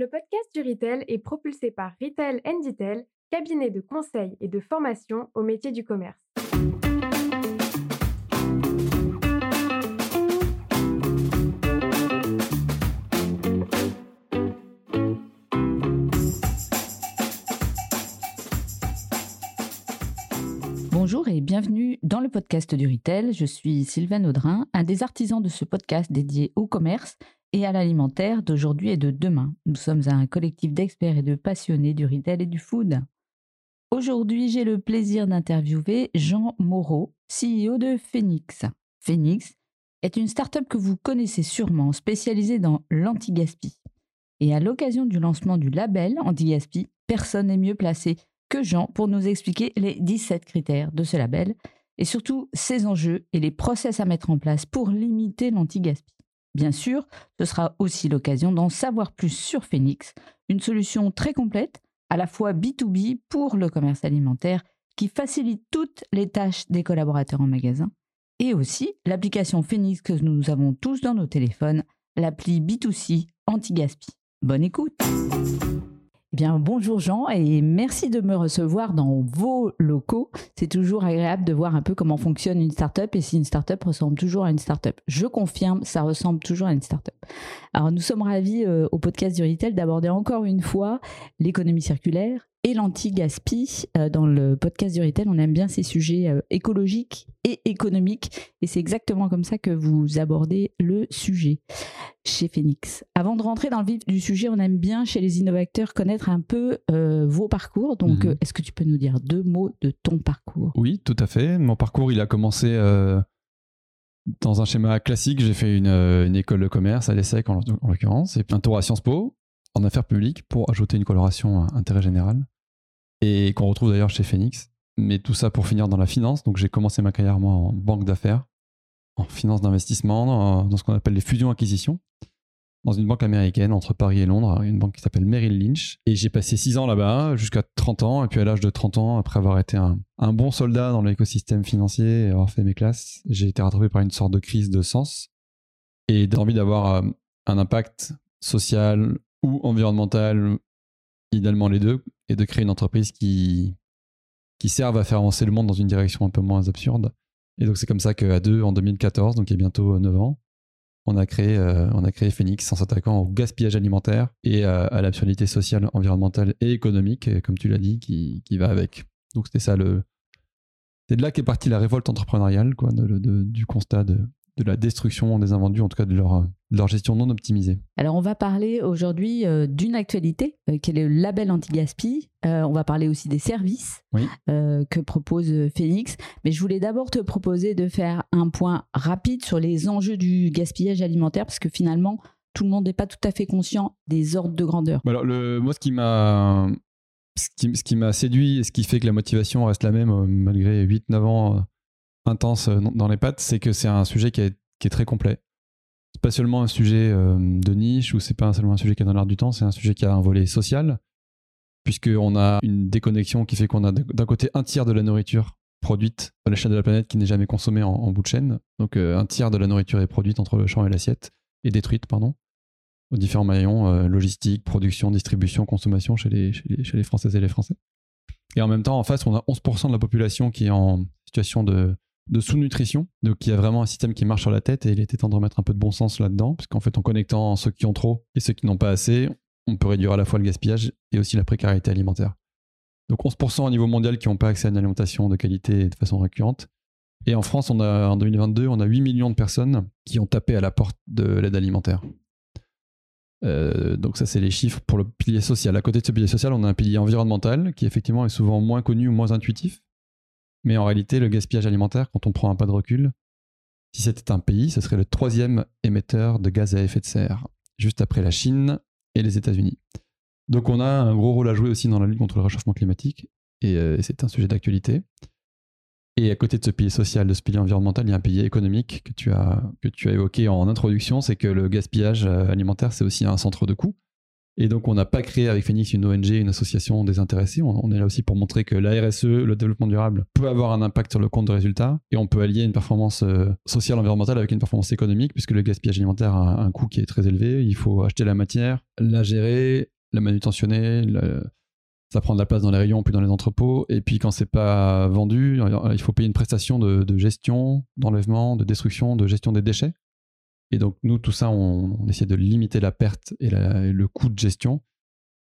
Le podcast du Retail est propulsé par Retail Detail, cabinet de conseil et de formation au métier du commerce. Bonjour et bienvenue dans le podcast du Retail. Je suis Sylvain Audrin, un des artisans de ce podcast dédié au commerce et à l'alimentaire d'aujourd'hui et de demain. Nous sommes un collectif d'experts et de passionnés du retail et du food. Aujourd'hui, j'ai le plaisir d'interviewer Jean Moreau, CEO de Phoenix. Phoenix est une start-up que vous connaissez sûrement, spécialisée dans l'anti-gaspi. Et à l'occasion du lancement du label anti-gaspi, personne n'est mieux placé que Jean pour nous expliquer les 17 critères de ce label et surtout ses enjeux et les process à mettre en place pour limiter l'anti-gaspi. Bien sûr, ce sera aussi l'occasion d'en savoir plus sur Phoenix, une solution très complète, à la fois B2B pour le commerce alimentaire, qui facilite toutes les tâches des collaborateurs en magasin, et aussi l'application Phoenix que nous avons tous dans nos téléphones, l'appli B2C anti-gaspi. Bonne écoute eh bien, bonjour Jean et merci de me recevoir dans vos locaux. C'est toujours agréable de voir un peu comment fonctionne une startup et si une startup ressemble toujours à une startup. Je confirme, ça ressemble toujours à une startup. Alors, nous sommes ravis euh, au podcast du Retail d'aborder encore une fois l'économie circulaire, et l'anti-gaspi. Euh, dans le podcast du Retail, on aime bien ces sujets euh, écologiques et économiques. Et c'est exactement comme ça que vous abordez le sujet chez Phoenix. Avant de rentrer dans le vif du sujet, on aime bien chez les innovateurs connaître un peu euh, vos parcours. Donc, mhm. est-ce que tu peux nous dire deux mots de ton parcours? Oui, tout à fait. Mon parcours, il a commencé dans un schéma classique. J'ai fait une, école de commerce à l'ESSEC en, en l'occurrence, et un tour à Sciences Po en affaires publiques pour ajouter une coloration intérêt général et qu'on retrouve d'ailleurs chez Phoenix. Mais tout ça pour finir dans la finance. Donc j'ai commencé ma carrière moi en banque d'affaires, en finance d'investissement, dans ce qu'on appelle les fusions-acquisitions, dans une banque américaine entre Paris et Londres, une banque qui s'appelle Merrill Lynch. Et j'ai passé 6 ans là-bas, jusqu'à 30 ans. Et puis à l'âge de 30 ans, après avoir été un, un bon soldat dans l'écosystème financier et avoir fait mes classes, j'ai été rattrapé par une sorte de crise de sens et d'envie d'avoir euh, un impact social ou environnemental, idéalement les deux, et de créer une entreprise qui, qui serve à faire avancer le monde dans une direction un peu moins absurde. Et donc c'est comme ça qu'à deux, en 2014, donc il y a bientôt 9 ans, on a créé, euh, on a créé Phoenix en s'attaquant au gaspillage alimentaire et à, l'absurdité sociale, environnementale et économique, comme tu l'as dit, qui, qui, va avec. Donc c'était ça le... C'est de là qu'est partie la révolte entrepreneuriale, quoi, du constat de, de la destruction des invendus, en tout cas de leur, leur gestion non optimisée. Alors on va parler aujourd'hui euh, d'une actualité euh, qui est le label anti-gaspi. Euh, on va parler aussi des services que propose Phoenix. Mais je voulais d'abord te proposer de faire un point rapide sur les enjeux du gaspillage alimentaire parce que finalement tout le monde n'est pas tout à fait conscient des ordres de grandeur. Alors le, moi ce qui m'a ce qui, m'a séduit et ce qui fait que la motivation reste la même malgré 8-9 ans intense euh, dans les pattes, c'est que c'est un sujet qui est, qui est, très complet. C'est pas seulement un sujet euh, de niche ou c'est pas seulement un sujet qui est dans l'art du temps, c'est un sujet qui a un volet social, puisqu'on a une déconnexion qui fait qu'on a d'un côté un tiers de la nourriture produite à l'échelle de la planète qui n'est jamais consommée en, bout de chaîne. Donc euh, un tiers de la nourriture est produite entre le champ et l'assiette, et détruite, pardon, aux différents maillons, logistique, production, distribution, consommation chez les, chez les, chez les Françaises et les Français. Et en même temps, en face, on a 11% de la population qui est en situation de, de sous-nutrition. Donc il y a vraiment un système qui marche sur la tête et il était temps de remettre un peu de bon sens là-dedans, puisqu'en fait en connectant ceux qui ont trop et ceux qui n'ont pas assez, on peut réduire à la fois le gaspillage et aussi la précarité alimentaire. Donc 11% au niveau mondial qui n'ont pas accès à une alimentation de qualité et de façon récurrente. Et en France, on a, en 2022, on a 8 millions de personnes qui ont tapé à la porte de l'aide alimentaire. Euh, donc ça, c'est les chiffres pour le pilier social. À côté de ce pilier social, on a un pilier environnemental qui effectivement est souvent moins connu ou moins intuitif. Mais en réalité, le gaspillage alimentaire, quand on prend un pas de recul, si c'était un pays, ce serait le troisième émetteur de gaz à effet de serre, juste après la Chine et les États-Unis. Donc on a un gros rôle à jouer aussi dans la lutte contre le réchauffement climatique, et, euh, c'est un sujet d'actualité. Et à côté de ce pilier social, de ce pilier environnemental, il y a un pilier économique que tu as, que tu as évoqué en introduction, c'est que le gaspillage euh, alimentaire, c'est aussi un centre de coût. Et donc, on n'a pas créé avec Phoenix une ONG, une association désintéressée. On, on est là aussi pour montrer que la RSE, le développement durable, peut avoir un impact sur le compte de résultats. Et on peut allier une performance euh, sociale, environnementale avec une performance économique, puisque le gaspillage alimentaire a un coût qui est très élevé. Il faut acheter la matière, la gérer, la manutentionner, ça prend de la place dans les rayons puis dans les entrepôts. Et puis quand c'est pas vendu, il faut payer une prestation de gestion, d'enlèvement, de destruction, de gestion des déchets. Et donc nous, tout ça, on, essaie de limiter la perte et, le coût de gestion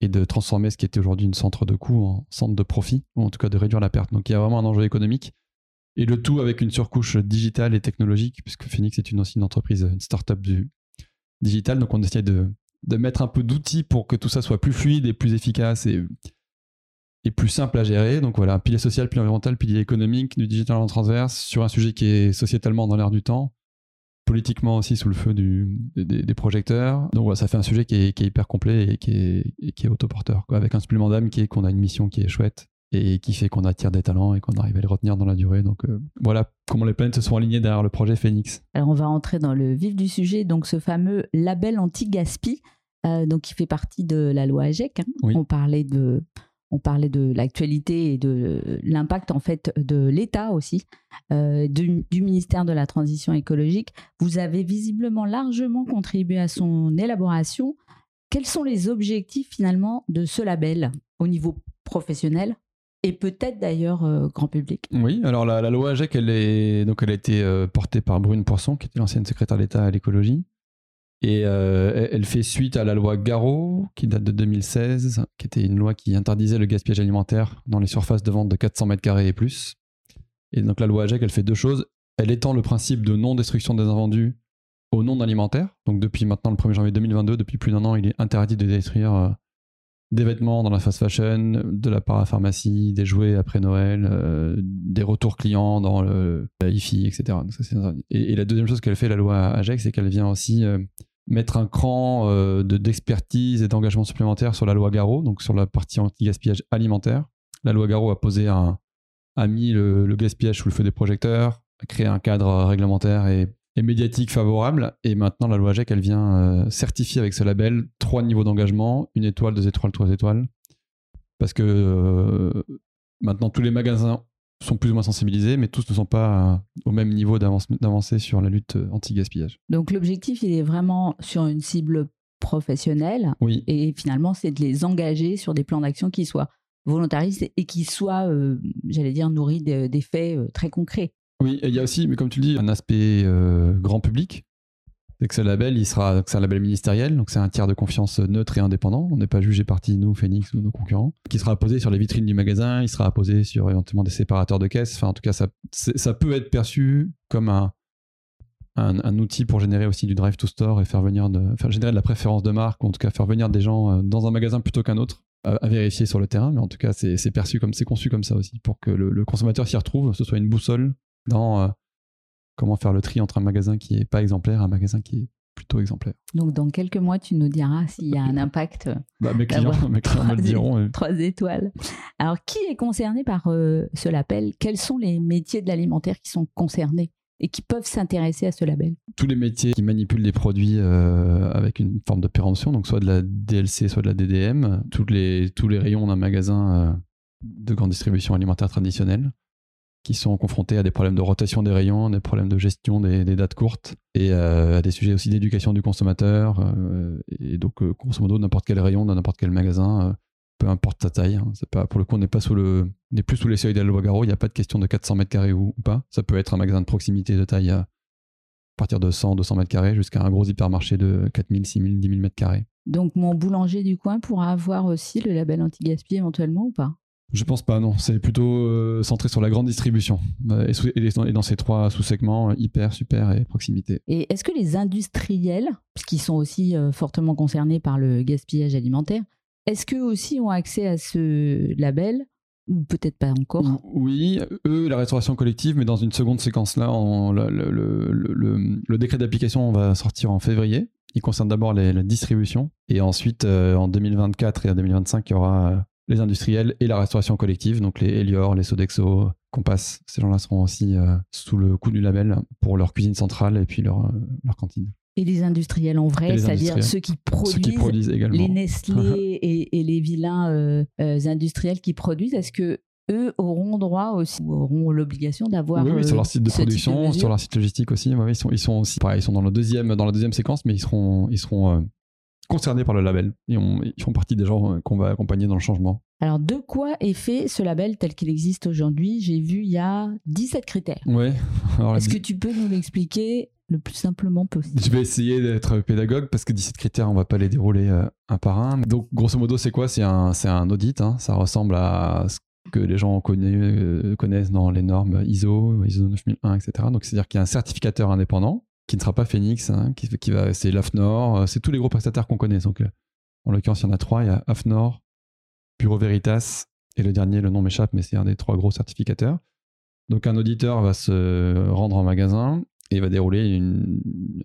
et de transformer ce qui était aujourd'hui une centre de coût en centre de profit, ou en tout cas de réduire la perte. Donc il y a vraiment un enjeu économique. Et le tout avec une surcouche digitale et technologique, puisque Phoenix est une, aussi une entreprise, une start-up du digital. Donc on essaie de, de mettre un peu d'outils pour que tout ça soit plus fluide et plus efficace et, et plus simple à gérer. Donc voilà, pilier social, pilier environnemental, pilier économique, du digital en transverse, sur un sujet qui est sociétalement dans l'air du temps, politiquement aussi sous le feu du, des, projecteurs. Donc voilà, ça fait un sujet qui est, qui est hyper complet et qui est, et qui est autoporteur, quoi, avec un supplément d'âme qui est qu'on a une mission qui est chouette et qui fait qu'on attire des talents et qu'on arrive à les retenir dans la durée. Donc euh, voilà comment les planètes se sont alignées derrière le projet Phoenix. Alors on va entrer dans le vif du sujet, donc ce fameux label anti-gaspi, euh, donc qui fait partie de la loi AGEC. hein. Oui. On parlait de, on parlait de l'actualité et de l'impact en fait de l'État aussi, euh, du, ministère de la Transition écologique. Vous avez visiblement largement contribué à son élaboration. Quels sont les objectifs finalement de ce label au niveau professionnel et peut-être d'ailleurs euh, grand public? Oui, alors la, loi AGEC, elle, donc elle a été euh, portée par Brune Poisson, qui était l'ancienne secrétaire d'État à l'écologie. Et euh, elle- fait suite à la loi Garot, qui date de 2016, qui était une loi qui interdisait le gaspillage alimentaire dans les surfaces de vente de 400 mètres carrés et plus. Et donc la loi AGEC, elle fait deux choses. Elle étend le principe de non-destruction des invendus au non alimentaire. Donc depuis maintenant le 1er janvier 2022, depuis plus d'un an, il est interdit de détruire euh, des vêtements dans la fast fashion, de la parapharmacie, des jouets après Noël, euh, des retours clients dans le la hi-fi, etc. Et, et la deuxième chose qu'elle fait, la loi AGEC, c'est qu'elle vient aussi mettre un cran euh, de- d'expertise et d'engagement supplémentaire sur la loi Garot, donc sur la partie anti-gaspillage alimentaire. La loi Garot a posé a mis le, le gaspillage sous le feu des projecteurs, a créé un cadre réglementaire et, et médiatique favorable. Et maintenant, la loi AGEC, elle vient euh, certifier avec ce label trois niveaux d'engagement, une étoile, deux étoiles, trois étoiles. Parce que euh, maintenant, tous les magasins sont plus ou moins sensibilisés, mais tous ne sont pas euh, au même niveau d'avancée sur la lutte euh, anti-gaspillage. Donc l'objectif, il est vraiment sur une cible professionnelle Oui, et finalement, c'est de les engager sur des plans d'action qui soient volontaristes et qui soient, euh, j'allais dire, nourris de- des faits euh, très concrets. Oui, et il y a aussi, mais comme tu le dis, un aspect euh, grand public. C'est que ce label, il sera, c'est un label ministériel, donc c'est un tiers de confiance neutre et indépendant. On n'est pas jugé parti, nous, Phoenix ou nos concurrents, qui sera apposé sur les vitrines du magasin, il sera apposé sur éventuellement des séparateurs de caisse. Enfin, en tout cas, ça, ça peut être perçu comme un, un, outil pour générer aussi du drive to store et faire venir de, faire générer de la préférence de marque, ou en tout cas faire venir des gens euh, dans un magasin plutôt qu'un autre à, vérifier sur le terrain. Mais en tout cas, c'est c'est perçu comme, c'est conçu comme ça aussi, pour que le, le consommateur s'y retrouve, ce soit une boussole dans euh, comment faire le tri entre un magasin qui est pas exemplaire et un magasin qui est plutôt exemplaire. Donc dans quelques mois, tu nous diras s'il y a un impact. euh, Bah, mes, clients, mes clients me le diront. et- Trois étoiles. Alors, qui est concerné par euh, ce label? Quels sont les métiers de l'alimentaire qui sont concernés et qui peuvent s'intéresser à ce label? Tous les métiers qui manipulent des produits euh, avec une forme de péremption, donc soit de la DLC, soit de la DDM, tous les, tous les rayons d'un magasin euh, de grande distribution alimentaire traditionnelle, qui sont confrontés à des problèmes de rotation des rayons, des problèmes de gestion des, dates courtes, et euh, à des sujets aussi d'éducation du consommateur. euh, et donc, euh, grosso modo, n'importe quel rayon dans n'importe quel magasin, peu importe sa taille. hein, pour le coup, on n'est pas sous le, n'est plus sous les seuils de la loi Garot. Il n'y a pas de question de 400 mètres carrés ou, ou pas. Ça peut être un magasin de proximité de taille à partir de 100, 200 mètres carrés jusqu'à un gros hypermarché de 4000, 6000, 10 000 mètres carrés. Donc, mon boulanger du coin pourra avoir aussi le label anti-gaspi éventuellement ou pas? Je pense pas, non. C'est plutôt euh, centré sur la grande distribution euh, et, sous- et dans- et dans ces trois sous-segments, euh, hyper, super et proximité. Et est-ce que les industriels, qui sont aussi fortement concernés par le gaspillage alimentaire, est-ce qu'eux aussi ont accès à ce label ou peut-être pas encore? Oui, eux, la restauration collective, mais dans une seconde séquence là, on- le, le- le- le- le décret d'application va sortir en février. Il concerne d'abord la distribution et ensuite euh, en 2024 et en 2025, il y aura les industriels et la restauration collective, donc les Elior, les Sodexo, Compass. Ces gens-là seront aussi euh, sous le coup du label pour leur cuisine centrale et puis leur, euh, leur cantine. Et les industriels en vrai, c'est-à-dire ceux qui Ceux produisent, qui produisent également. les Nestlé et, et les vilains euh, euh, industriels qui produisent, est-ce que eux auront droit aussi, ou auront l'obligation d'avoir Oui, oui, sur leur site de production, mesures? sur leur site logistique aussi. ouais, ils, sont, ils sont aussi, pareil, ils sont dans, le deuxième, dans la deuxième séquence, mais ils seront, ils seront concernés par le label. Et on- ils font partie des gens euh, qu'on va accompagner dans le changement. Alors, de quoi est fait ce label tel qu'il existe aujourd'hui? J'ai vu il y a 17 critères. Ouais. Est-ce que tu peux nous l'expliquer le plus simplement possible? Je vais essayer d'être pédagogue parce que 17 critères, on va pas les dérouler euh, un par un. Donc, grosso modo, c'est quoi? C'est un, un audit. hein. Ça ressemble à ce que les gens euh, connaissent dans les normes ISO, ISO 9001, etc. Donc, c'est-à-dire qu'il y a un certificateur indépendant qui ne sera pas Phoenix, hein, qui, va, c'est l'AFNOR, euh, c'est tous les gros prestataires qu'on connaît. Donc, euh, en l'occurrence, il y en a trois. Il y a AFNOR, Bureau Veritas et le dernier, le nom m'échappe, mais c'est un des trois gros certificateurs. Donc, un auditeur va se rendre en magasin et va dérouler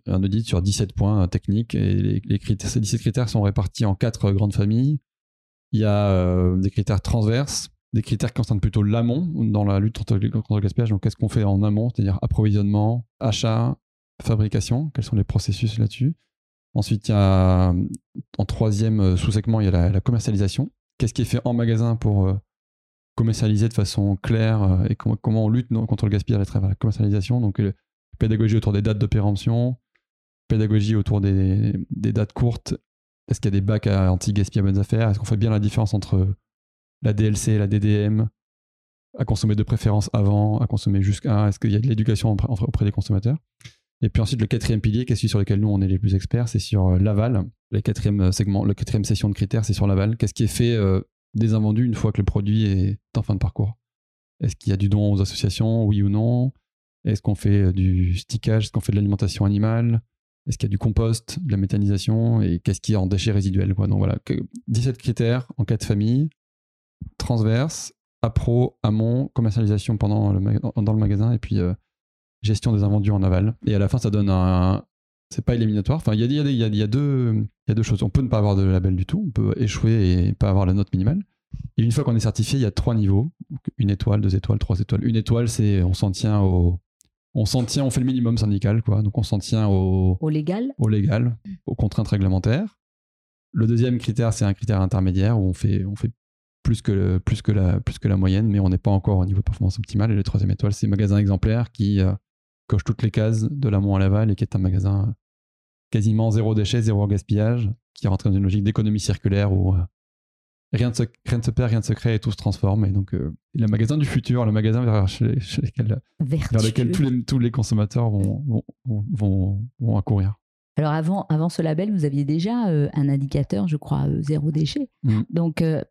un audit sur 17 points techniques. Et les, critères, ces 17 critères sont répartis en quatre grandes familles. Il y a euh, des critères transverses, des critères qui concernent plutôt l'amont dans la lutte contre le gaspillage. Donc, qu'est-ce qu'on fait en amont, c'est-à-dire approvisionnement, achat, fabrication, quels sont les processus là-dessus. Ensuite, il y a en troisième euh, sous-segment, il y a la, commercialisation. Qu'est-ce qui est fait en magasin pour euh, commercialiser de façon claire euh, et comment, comment on lutte contre le gaspillage à travers la commercialisation. Donc, euh, pédagogie autour des dates de péremption, pédagogie autour des, des dates courtes. Est-ce qu'il y a des bacs à anti-gaspi à bonnes affaires Est-ce qu'on fait bien la différence entre la DLC et la DDM À consommer de préférence avant, à consommer jusqu'à. Est-ce qu'il y a de l'éducation auprès des consommateurs? Et puis ensuite, le quatrième pilier, qui est celui sur lequel nous, on est les plus experts, c'est sur euh, l'aval. Le quatrième segment, le quatrième session de critères, c'est sur l'aval. Qu'est-ce qui est fait euh, des invendus une fois que le produit est en fin de parcours? Est-ce qu'il y a du don aux associations, oui ou non? Est-ce qu'on fait euh, du stickage? Est-ce qu'on fait de l'alimentation animale? Est-ce qu'il y a du compost, de la méthanisation? Et qu'est-ce qui est en déchets résiduels. Donc voilà, que- 17 critères en quatre familles, transverses, appro, amont, commercialisation pendant dans le magasin et puis euh, gestion des invendus en aval. Et à la fin, ça donne un. C'est pas éliminatoire. Enfin, il y a, y a y a- y a deux, y a deux choses. On peut ne pas avoir de label du tout. On peut échouer et pas avoir la note minimale. Et une fois qu'on est certifié, il y a trois niveaux une étoile, deux étoiles, trois étoiles. Une étoile, c'est on s'en tient au, on s'en tient, on fait le minimum syndical, quoi. Donc on s'en tient au, Au légal au légal, aux contraintes réglementaires. Le deuxième critère, c'est un critère intermédiaire où on fait, on fait plus, que le- plus, que la, plus que la moyenne, mais on n'est pas encore au niveau de performance optimale. Et le troisième étoile, c'est magasin exemplaire qui euh, coche toutes les cases de l'amont à l'aval et qui est un magasin euh, quasiment zéro déchet, zéro gaspillage, qui rentre dans une logique d'économie circulaire où euh, rien, ne se, rien ne se perd, rien ne se crée et tout se transforme. Et donc, euh, le magasin du futur, le magasin vers, chez- chez lesquels- vers lequel tous les, tous les consommateurs vont, vont, vont, vont- vont accourir. Alors avant, avant ce label, vous aviez déjà euh, un indicateur, je crois, euh, zéro déchet. Mm. Donc, euh,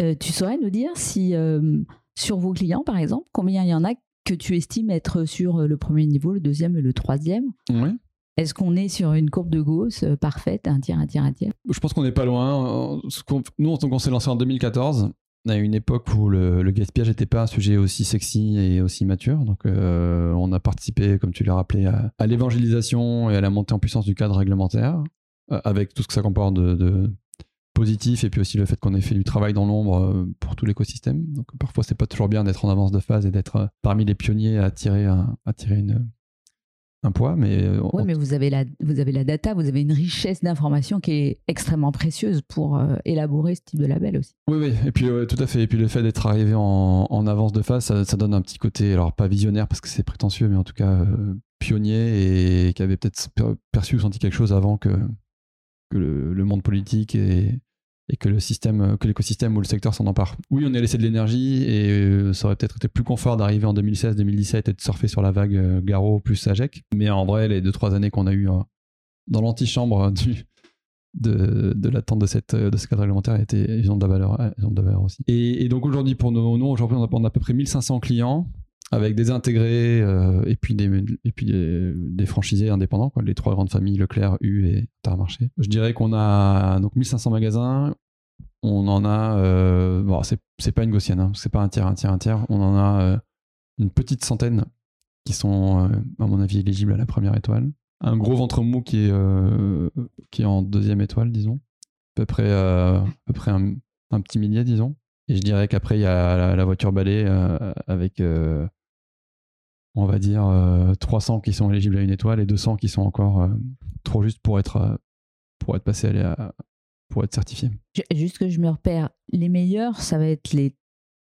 euh, tu saurais nous dire si euh, sur vos clients, par exemple, combien il y en a que tu estimes être sur euh, le premier niveau, le deuxième et le troisième Oui. Est-ce qu'on est sur une courbe de Gauss euh, parfaite, un tiers, un tiers, un tiers? Je pense qu'on n'est pas loin. Nous, on on s'est lancé en 2014, à une époque où le, le gaspillage n'était pas un sujet aussi sexy et aussi mature. Donc, euh, on a participé, comme tu l'as rappelé, à, à l'évangélisation et à la montée en puissance du cadre réglementaire, euh, avec tout ce que ça comporte de, de positif et puis aussi le fait qu'on ait fait du travail dans l'ombre euh, pour tout l'écosystème. Donc, parfois, c'est pas toujours bien d'être en avance de phase et d'être euh, parmi les pionniers à tirer un, à tirer une, un poids, mais euh, Oui, on- mais vous avez, la, vous avez la data, vous avez une richesse d'informations qui est extrêmement précieuse pour euh, élaborer ce type de label aussi. Oui, oui, et puis euh, tout à fait. Et puis le fait d'être arrivé en, en avance de phase, ça, ça donne un petit côté, alors pas visionnaire parce que c'est prétentieux, mais en tout cas euh, pionnier et qui avait peut-être per- perçu ou senti quelque chose avant que, que le, monde politique et, et que le système, que l'écosystème ou le secteur s'en empare. Oui, on a laissé de l'énergie et euh, ça aurait peut-être été plus confort d'arriver en 2016-2017 et de surfer sur la vague euh, Garo plus Sagec. Mais en vrai, les deux trois années qu'on a eu euh, dans l'antichambre de, de l'attente de, de ce cadre réglementaire étaient, ils ont de la valeur, ils ont de la valeur aussi. Et, donc aujourd'hui, pour nous, nous aujourd'hui, on on a à peu près 1500 clients avec des intégrés euh, et puis, des, franchisés indépendants, les trois grandes familles, Leclerc, U et Intermarché. Je dirais qu'on a donc 1500 magasins. On en a, euh, bon, c'est, pas une gaussienne, hein, c'est pas un tiers, un tiers, un tiers. On en a euh, une petite centaine qui sont, euh, à mon avis, éligibles à la première étoile. Un gros ventre mou qui est, en deuxième étoile, disons. À peu près, à peu près un, un petit millier, disons. Et je dirais qu'après, il y a la, la voiture balai euh, avec, euh, on va dire 300 qui sont éligibles à une étoile et 200 qui sont encore trop justes pour être, pour être à, pour être certifiés. Juste que je me repère, les meilleurs, ça va être les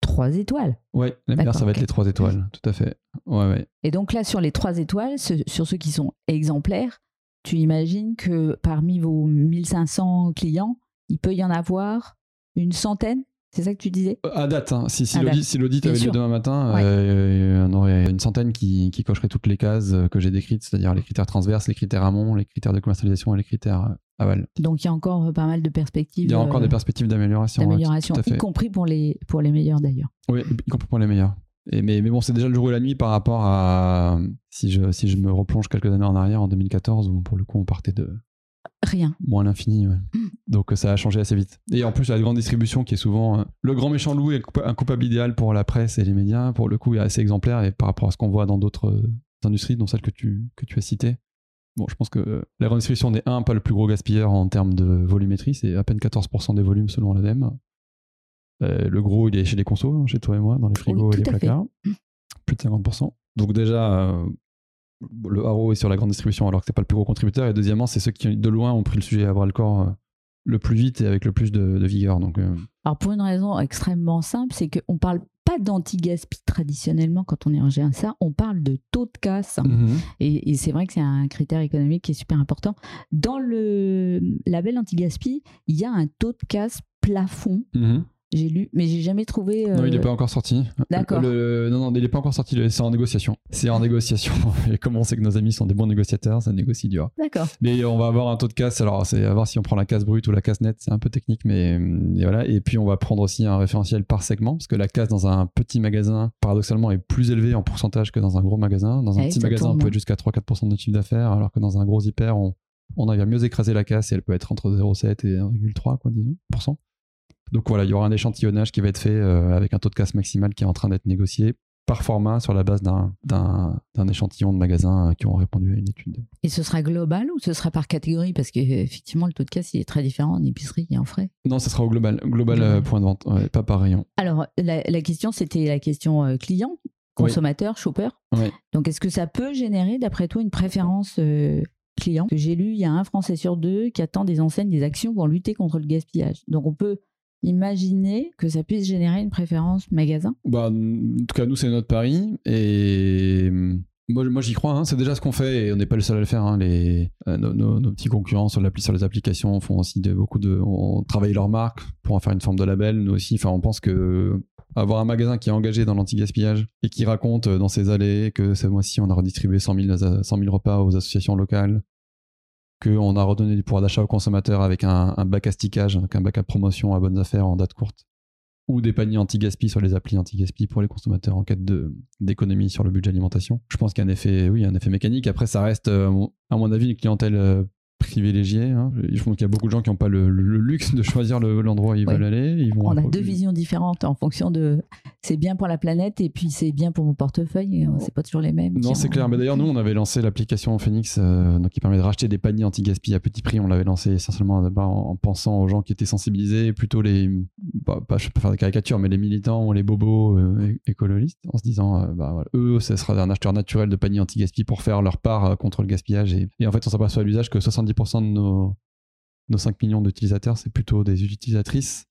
trois étoiles. Oui, les meilleurs, ça va être les trois étoiles, tout à fait. Ouais, ouais. Et donc là, sur les trois étoiles, sur ceux qui sont exemplaires, tu imagines que parmi vos 1500 clients, il peut y en avoir une centaine? C'est ça que tu disais À date, hein. si, si l'audit avait lieu demain matin, euh, on aurait une centaine qui, qui cocherait toutes les cases euh, que j'ai décrites, c'est-à-dire les critères transverses, les critères amont, les critères de commercialisation et les critères euh, aval. Donc il y a encore pas mal de perspectives. Il y a encore des perspectives d'amélioration. D'amélioration, y compris pour les, pour les meilleurs d'ailleurs. Oui, y compris pour les meilleurs. Et mais, mais bon, c'est déjà le jour et la nuit par rapport à si je, si je me replonge quelques années en arrière, en 2014, où pour le coup on partait de, Rien. Moins l'infini, ouais. Mm. Donc ça a changé assez vite. Et en plus, la grande distribution qui est souvent euh, le grand méchant loup est un coupable idéal pour la presse et les médias. Pour le coup, il est assez exemplaire et par rapport à ce qu'on voit dans d'autres euh, industries, dont celle que tu, que tu as citée. Bon, je pense que euh, la grande distribution n'est un, pas le plus gros gaspilleur en termes de volumétrie, c'est à peine 14% des volumes selon l'ADEME. le gros, il est chez les consos, hein, chez toi et moi, dans les frigos et les placards. Plus de 50%. Donc déjà, le haro est sur la grande distribution alors que c'est pas le plus gros contributeur. Et deuxièmement, c'est ceux qui de loin ont pris le sujet à bras le corps euh, le plus vite et avec le plus de, vigueur. Donc, euh. Alors pour une raison extrêmement simple, c'est qu'on parle pas d'anti-gaspi traditionnellement quand on est en GSA, on parle de taux de casse. Mhm. Et, c'est vrai que c'est un critère économique qui est super important. Dans le label anti-gaspi, il y a un taux de casse plafond. Mhm. J'ai lu, mais j'ai jamais trouvé. Non, il n'est euh, pas encore sorti. D'accord. Non, non, il n'est pas encore sorti. C'est en négociation. C'est en négociation. Et comme on sait que nos amis sont des bons négociateurs, ça négocie dur. D'accord. Mais on va avoir un taux de casse. Alors, c'est à voir si on prend la casse brute ou la casse nette. C'est un peu technique, mais et voilà. Et puis, on va prendre aussi un référentiel par segment, parce que la casse dans un petit magasin, paradoxalement, est plus élevée en pourcentage que dans un gros magasin. Dans un petit magasin, on peut être jusqu'à 3-4% de chiffre d'affaires, alors que dans un gros hyper, on, on arrive à mieux écraser la casse et elle peut être entre 0,7 et 1,3, quoi, disons, donc voilà, il y aura un échantillonnage qui va être fait euh, avec un taux de casse maximal qui est en train d'être négocié par format sur la base d'un échantillon de magasins euh, qui ont répondu à une étude. Et ce sera global ou ce sera par catégorie? Parce qu'effectivement, le taux de casse il est très différent en épicerie et en frais. Non, ce sera au global, global, euh, point de vente, pas par rayon. Alors, la, question, c'était la question client, consommateur, shopper. Donc, est-ce que ça peut générer, d'après toi, une préférence client? Que j'ai lu, il y a un Français sur deux qui attend des enseignes, des actions pour lutter contre le gaspillage. Donc, on peut imaginer que ça puisse générer une préférence magasin? Bah, En tout cas, nous, c'est notre pari. Et moi, moi j'y crois. Hein. C'est déjà ce qu'on fait et on n'est pas le seul à le faire. Hein. Les, euh, nos, petits concurrents sur, sur les applications font aussi beaucoup de. On travaille leur marque pour en faire une forme de label. Nous aussi, enfin, on pense que avoir un magasin qui est engagé dans l'anti-gaspillage et qui raconte dans ses allées que ce mois-ci on a redistribué 100 000, 100 000 repas aux associations locales, qu'on a redonné du pouvoir d'achat aux consommateurs avec un, bac à stickage, un bac à promotion à bonnes affaires en date courte, ou des paniers anti-gaspi sur les applis anti-gaspi pour les consommateurs en quête d'économie sur le budget alimentation. Je pense qu'il y a un effet, oui, un effet mécanique. Après, ça reste, euh, à mon avis, une clientèle euh, privilégiés. Hein. Je pense qu'il y a beaucoup de gens qui n'ont pas le, luxe de choisir l'endroit où ils veulent aller. Ils vont On a deux visions différentes en fonction de c'est bien pour la planète et puis c'est bien pour mon portefeuille. C'est pas toujours les mêmes. Non, c'est clair. Mais d'ailleurs, nous, on avait lancé l'application Phoenix euh, donc qui permet de racheter des paniers anti-gaspi à petit prix. On l'avait lancé essentiellement en, en, pensant aux gens qui étaient sensibilisés, plutôt les, bah, pas, je peux faire des caricatures, mais les militants, les bobos euh, écologistes, en se disant, euh, bah, eux, ce sera un acheteur naturel de paniers anti-gaspi pour faire leur part contre le gaspillage. Et, et en fait, on s'aperçoit à l'usage que 70 de nos, nos 5 millions d'utilisateurs, c'est plutôt des utilisatrices,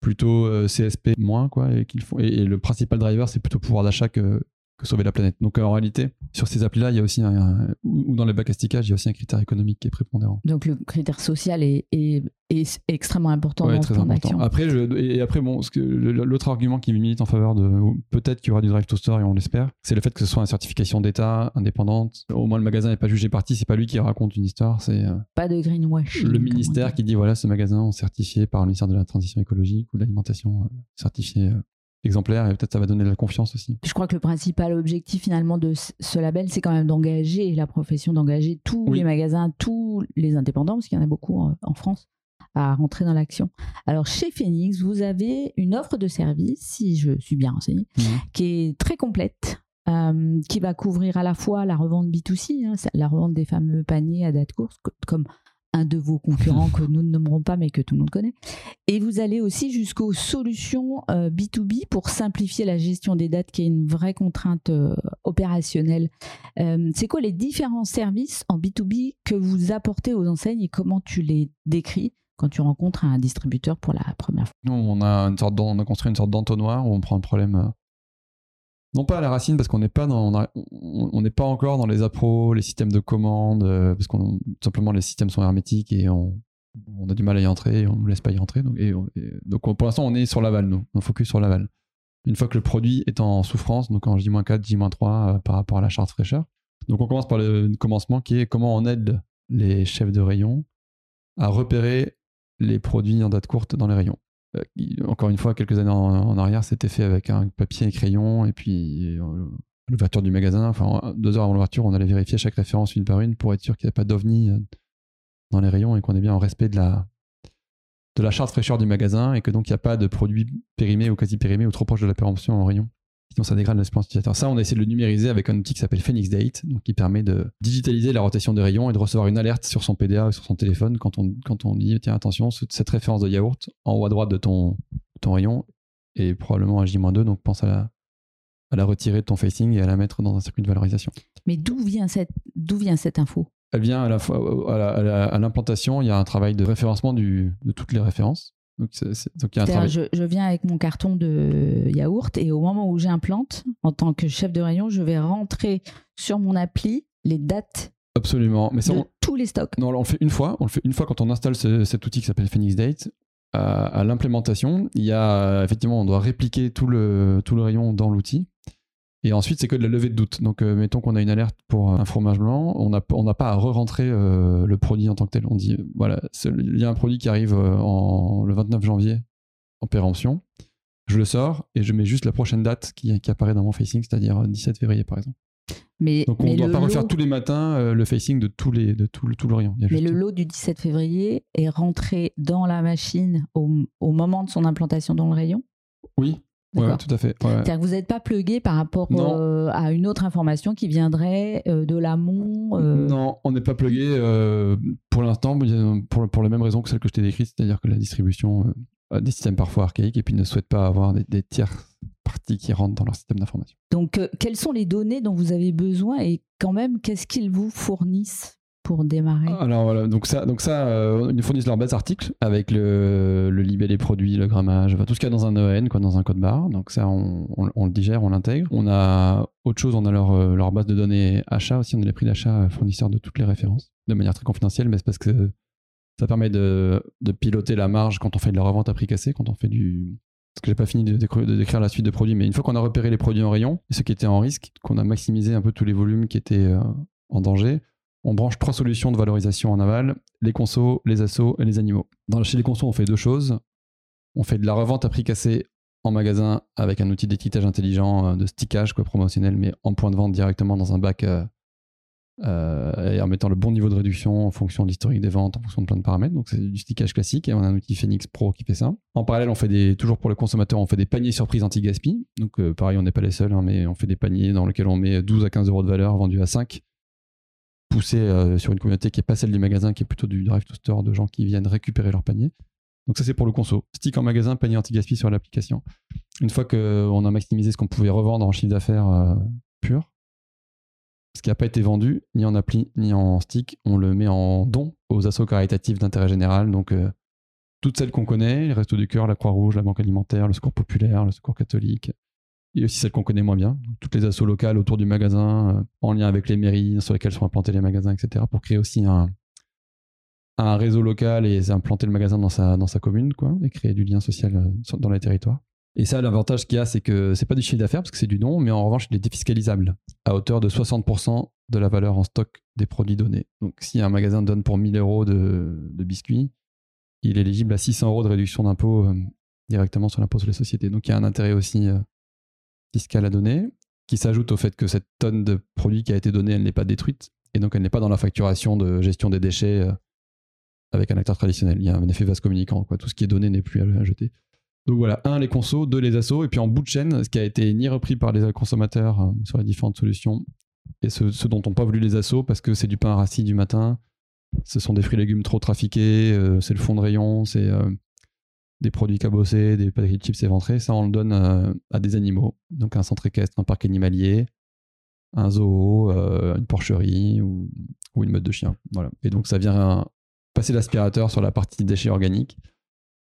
plutôt euh, CSP moins, quoi, et, qu'ils font, et, le principal driver, c'est plutôt pouvoir d'achat que, que sauver la planète. Donc en réalité, sur ces applis-là, il y a aussi un, ou dans les bacs à stickage, il y a aussi un critère économique qui est prépondérant. Donc le critère social est, est, est extrêmement important dans très. Après, je, et après, bon, l'autre argument qui milite en faveur de peut-être qu'il y aura du drive to store et on l'espère, c'est le fait que ce soit une certification d'État indépendante. Au moins, le magasin n'est pas jugé parti, c'est pas lui qui raconte une histoire, c'est euh, pas de greenwash. Le ministère qui dit voilà, ce magasin est certifié par le ministère de la Transition écologique ou de l'alimentation euh, certifié euh, exemplaire et peut-être ça va donner de la confiance aussi. Je crois que le principal objectif finalement de ce label, c'est quand même d'engager la profession, d'engager tous les magasins, tous les indépendants, parce qu'il y en a beaucoup en, France, à rentrer dans l'action. Alors chez Phoenix, vous avez une offre de service, si je suis bien renseignée, mhm. qui est très complète. Euh, qui va couvrir à la fois la revente B2C, hein, la revente des fameux paniers à date course, comme un de vos concurrents que nous ne nommerons pas, mais que tout le monde connaît. Et vous allez aussi jusqu'aux solutions B2B euh, pour simplifier la gestion des dates, qui est une vraie contrainte euh, opérationnelle. Euh, c'est quoi les différents services en B2B que vous apportez aux enseignes et comment tu les décris quand tu rencontres un distributeur pour la première fois? Nous, on a, une sorte on a construit une sorte d'entonnoir où on prend un problème non pas à la racine parce qu'on n'est pas encore dans les appros, les systèmes de commande, euh, parce qu'on simplement les systèmes sont hermétiques et on, a du mal à y entrer, et on nous laisse pas y entrer. Donc, donc pour l'instant on est sur l'aval, nous, on focus sur l'aval. Une fois que le produit est en souffrance, donc en J-4, J-3 euh, par rapport à la charte fraîcheur. Donc on commence par le commencement qui est comment on aide les chefs de rayon à repérer les produits en date courte dans les rayons. Euh, encore une fois, quelques années en, arrière, c'était fait avec un papier et crayon, et puis euh, l'ouverture du magasin, deux heures avant l'ouverture, on allait vérifier chaque référence une par une pour être sûr qu'il n'y a pas d'ovni euh, dans les rayons et qu'on est bien en respect de la, de charte fraîcheur du magasin et que donc il n'y a pas de produits périmés ou quasi périmés ou trop proches de la péremption en rayon. Sinon, ça dégrade l'expérience utilisateur. Ça, on a essayé de le numériser avec un outil qui s'appelle Phoenix Date, donc qui permet de digitaliser la rotation des rayons et de recevoir une alerte sur son PDA ou sur son téléphone quand on, quand on dit tiens, attention, cette référence de yaourt en haut à droite de ton, ton rayon est probablement un J-2, donc pense à la, à la retirer de ton facing et à la mettre dans un circuit de valorisation. Mais d'où vient cette, d'où vient cette info? Elle vient à la à l'implantation, il y a un travail de référencement du, de toutes les références. Donc, je, viens avec mon carton de yaourt et au moment où j'implante, en tant que chef de rayon, je vais rentrer sur mon appli les dates Absolument. Mais de tous les stocks. Non, on le fait une fois. On le fait une fois quand on installe cet outil qui s'appelle Phoenix Date. à l'implémentation, il y a effectivement, on doit répliquer tout le, tout le rayon dans l'outil. Et ensuite, c'est que de la levée de doute. Donc, euh, mettons qu'on a une alerte pour un fromage blanc, on n'a on pas à re-rentrer euh, le produit en tant que tel. On dit, voilà, il y a un produit qui arrive euh, en, le 29 janvier en péremption. Je le sors et je mets juste la prochaine date qui, qui apparaît dans mon facing, c'est-à-dire 17 février, par exemple. Mais, Donc, on ne doit pas refaire tous les matins le facing de, tous les, de tout, tout l'Orient. Mais le lot du 17 février est rentré dans la machine au, au moment de son implantation dans le rayon? Oui, Ouais, tout à fait. C'est-à-dire que vous n'êtes pas plugué par rapport euh, à une autre information qui viendrait euh, de l'amont euh Non, on n'est pas plugué pour l'instant, pour, pour la même raison que celle que je t'ai décrite, c'est-à-dire que la distribution a des systèmes parfois archaïques et puis ne souhaite pas avoir des, des tiers parties qui rentrent dans leur système d'information. Donc, quelles sont les données dont vous avez besoin et quand même, qu'est-ce qu'ils vous fournissent? Pour démarrer Alors voilà, donc ça, donc ça euh, ils fournissent leur base article avec le, libellé des produits, le grammage, tout ce qu'il y a dans un EN, quoi, dans un code barre. Donc ça, on, le digère, on l'intègre. On a autre chose, on a leur, euh, base de données achat aussi, on a les prix d'achat fournisseurs de toutes les références, de manière très confidentielle, mais c'est parce que ça permet de, piloter la marge quand on fait de la revente à prix cassé, quand on fait du... Parce que j'ai pas fini de, décrire la suite de produits, mais une fois qu'on a repéré les produits en rayon, et ceux qui étaient en risque, qu'on a maximisé un peu tous les volumes qui étaient euh, en danger, on branche trois solutions de valorisation en aval, les consos, les assos et les animaux. Dans, chez les consos, on fait deux choses. On fait de la revente à prix cassé en magasin avec un outil d'étiquetage intelligent euh, de stickage promotionnel, mais en point de vente directement dans un bac euh, euh, et en mettant le bon niveau de réduction en fonction de l'historique des ventes, en fonction de plein de paramètres. Donc c'est du stickage classique et on a un outil Phoenix Pro qui fait ça. En parallèle, on fait des, toujours pour le consommateur, on fait des paniers surprises anti-gaspi. Donc pareil, on n'est pas les seuls, hein, mais on fait des paniers dans lesquels on met 12 à 15 euros de valeur vendus à 5 poussé euh, sur une communauté qui n'est pas celle du magasin, qui est plutôt du drive to store de gens qui viennent récupérer leur panier. Donc ça c'est pour le conso. Stick en magasin, panier anti-gaspi sur l'application. Une fois qu'on a maximisé ce qu'on pouvait revendre en chiffre d'affaires euh, pur, ce qui n'a pas été vendu, ni en appli, ni en stick, on le met en don aux assos caritatifs d'intérêt général. Donc euh, toutes celles qu'on connaît, les Restos du Cœur, la Croix-Rouge, la Banque Alimentaire, le Secours Populaire, le Secours Catholique, et aussi celles qu'on connaît moins bien, toutes les assos locales autour du magasin, euh, en lien avec les mairies sur lesquelles sont implantés les magasins, etc., pour créer aussi un, un réseau local et implanter le magasin dans sa, dans sa commune, quoi, et créer du lien social euh, dans les territoires. Et ça, l'avantage qu'il y a, c'est que c'est pas du chiffre d'affaires parce que c'est du don, mais en revanche, il est défiscalisable à hauteur de 60% de la valeur en stock des produits donnés. Donc, si un magasin donne pour 1000 euros de, biscuits, il est éligible à 600 euros de réduction d'impôt euh, directement sur l'impôt sur les sociétés. Donc, il y a un intérêt aussi fiscale à donner, qui s'ajoute au fait que cette tonne de produit qui a été donnée, elle n'est pas détruite, et donc elle n'est pas dans la facturation de gestion des déchets euh, avec un acteur traditionnel. Il y a un effet vase communicant, quoi. tout ce qui est donné n'est plus à, jeter. Donc voilà, un, les consos, deux, les assos, et puis en bout de chaîne, ce qui a été ni repris par les consommateurs euh, sur les différentes solutions, et ce, dont on pas voulu les assos parce que c'est du pain rassis du matin, ce sont des fruits et légumes trop trafiqués, euh, c'est le fond de rayon, c'est des produits cabossés, des pâtes de chips éventrés. Ça, on le donne euh, à des animaux. Donc un centre équestre, un parc animalier, un zoo, une porcherie ou, une meute de chiens. Voilà. Et donc ça vient passer l'aspirateur sur la partie déchets organiques.